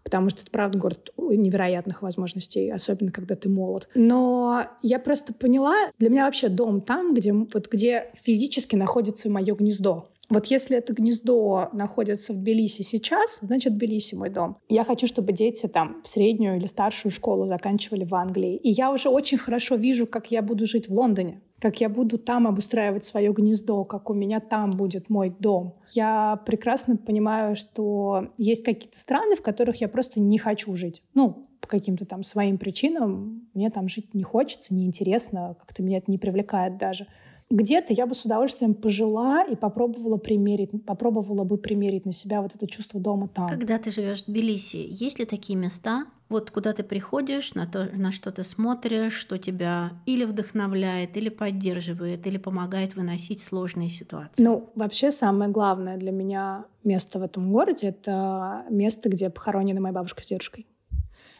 потому что это, правда, город невероятных возможностей, особенно когда ты молод. Но я просто поняла, для меня вообще дом там, где, вот, где физически находится мое гнездо. Вот если это гнездо находится в Тбилиси сейчас, значит, Тбилиси мой дом. Я хочу, чтобы дети там среднюю или старшую школу заканчивали в Англии. И я уже очень хорошо вижу, как я буду жить в Лондоне как я буду там обустраивать свое гнездо, как у меня там будет мой дом. Я прекрасно понимаю, что есть какие-то страны, в которых я просто не хочу жить. Ну, по каким-то там своим причинам мне там жить не хочется, неинтересно, как-то меня это не привлекает даже. Где-то я бы с удовольствием пожила и попробовала примерить, попробовала бы примерить на себя вот это чувство дома там. Когда ты живешь в Тбилиси, есть ли такие места, вот куда ты приходишь, на, то, на что ты смотришь, что тебя или вдохновляет, или поддерживает, или помогает выносить сложные ситуации? Ну, вообще самое главное для меня место в этом городе — это место, где похоронены моя бабушка с дедушкой.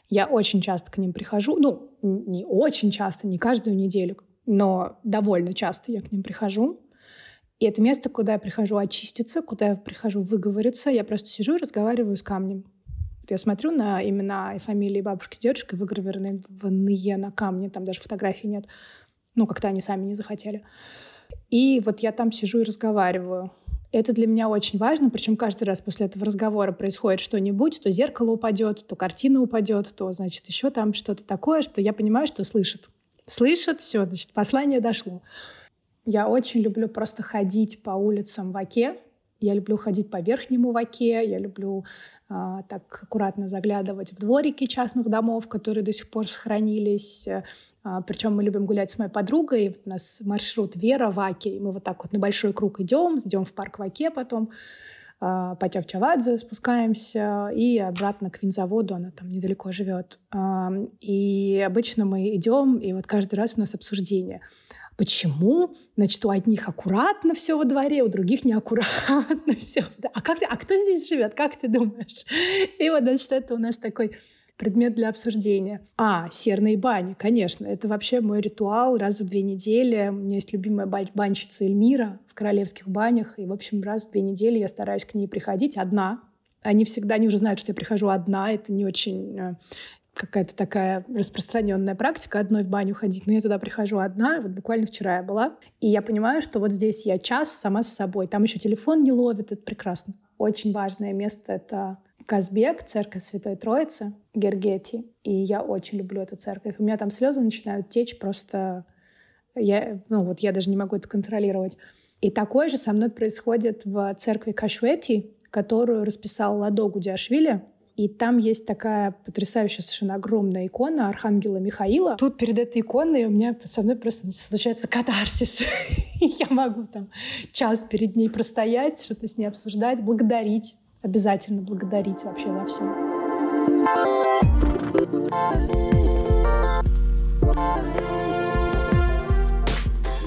Я очень часто к ним прихожу, ну, не очень часто, не каждую неделю, но довольно часто я к ним прихожу. И это место, куда я прихожу очиститься, куда я прихожу выговориться. Я просто сижу и разговариваю с камнем. Вот я смотрю на имена и фамилии бабушки, дедушки, выгравированные на камне, там даже фотографий нет. Ну, как-то они сами не захотели. И вот я там сижу и разговариваю. Это для меня очень важно, причем каждый раз после этого разговора происходит что-нибудь, то зеркало упадет, то картина упадет, то, значит, еще там что-то такое, что я понимаю, что слышит слышат, все, значит, послание дошло. Я очень люблю просто ходить по улицам в Оке. Я люблю ходить по верхнему Ваке, я люблю э, так аккуратно заглядывать в дворики частных домов, которые до сих пор сохранились. Э, причем мы любим гулять с моей подругой. Вот у нас маршрут Вера в Аке, и мы вот так вот на большой круг идем, идем в парк Ваке потом. А, по Тевчавадзе спускаемся и обратно к винзаводу, она там недалеко живет. И обычно мы идем, и вот каждый раз у нас обсуждение. Почему? Значит, у одних аккуратно все во дворе, у других неаккуратно [LAUGHS] все. А, как ты, а кто здесь живет? Как ты думаешь? [LAUGHS] И вот, значит, это у нас такой предмет для обсуждения. А, серные бани, конечно. Это вообще мой ритуал раз в две недели. У меня есть любимая банщица Эльмира в королевских банях. И, в общем, раз в две недели я стараюсь к ней приходить одна. Они всегда, они уже знают, что я прихожу одна. Это не очень э, какая-то такая распространенная практика одной в баню ходить, но я туда прихожу одна, вот буквально вчера я была, и я понимаю, что вот здесь я час сама с собой, там еще телефон не ловит, это прекрасно. Очень важное место — это Казбек, церковь Святой Троицы, Гергети. И я очень люблю эту церковь. У меня там слезы начинают течь просто... Я, ну вот я даже не могу это контролировать. И такое же со мной происходит в церкви Кашуэти, которую расписал Ладо Гудяшвили. И там есть такая потрясающая, совершенно огромная икона Архангела Михаила. Тут перед этой иконой у меня со мной просто случается катарсис. [LAUGHS] Я могу там час перед ней простоять, что-то с ней обсуждать, благодарить обязательно благодарить вообще за все.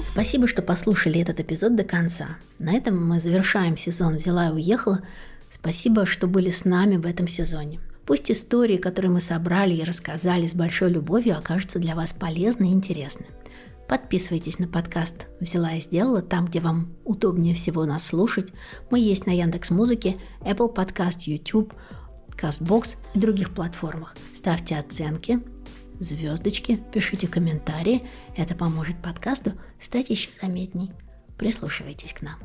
Спасибо, что послушали этот эпизод до конца. На этом мы завершаем сезон «Взяла и уехала». Спасибо, что были с нами в этом сезоне. Пусть истории, которые мы собрали и рассказали с большой любовью, окажутся для вас полезны и интересны. Подписывайтесь на подкаст «Взяла и сделала» там, где вам удобнее всего нас слушать. Мы есть на Яндекс Музыке, Apple Podcast, YouTube, CastBox и других платформах. Ставьте оценки, звездочки, пишите комментарии. Это поможет подкасту стать еще заметней. Прислушивайтесь к нам.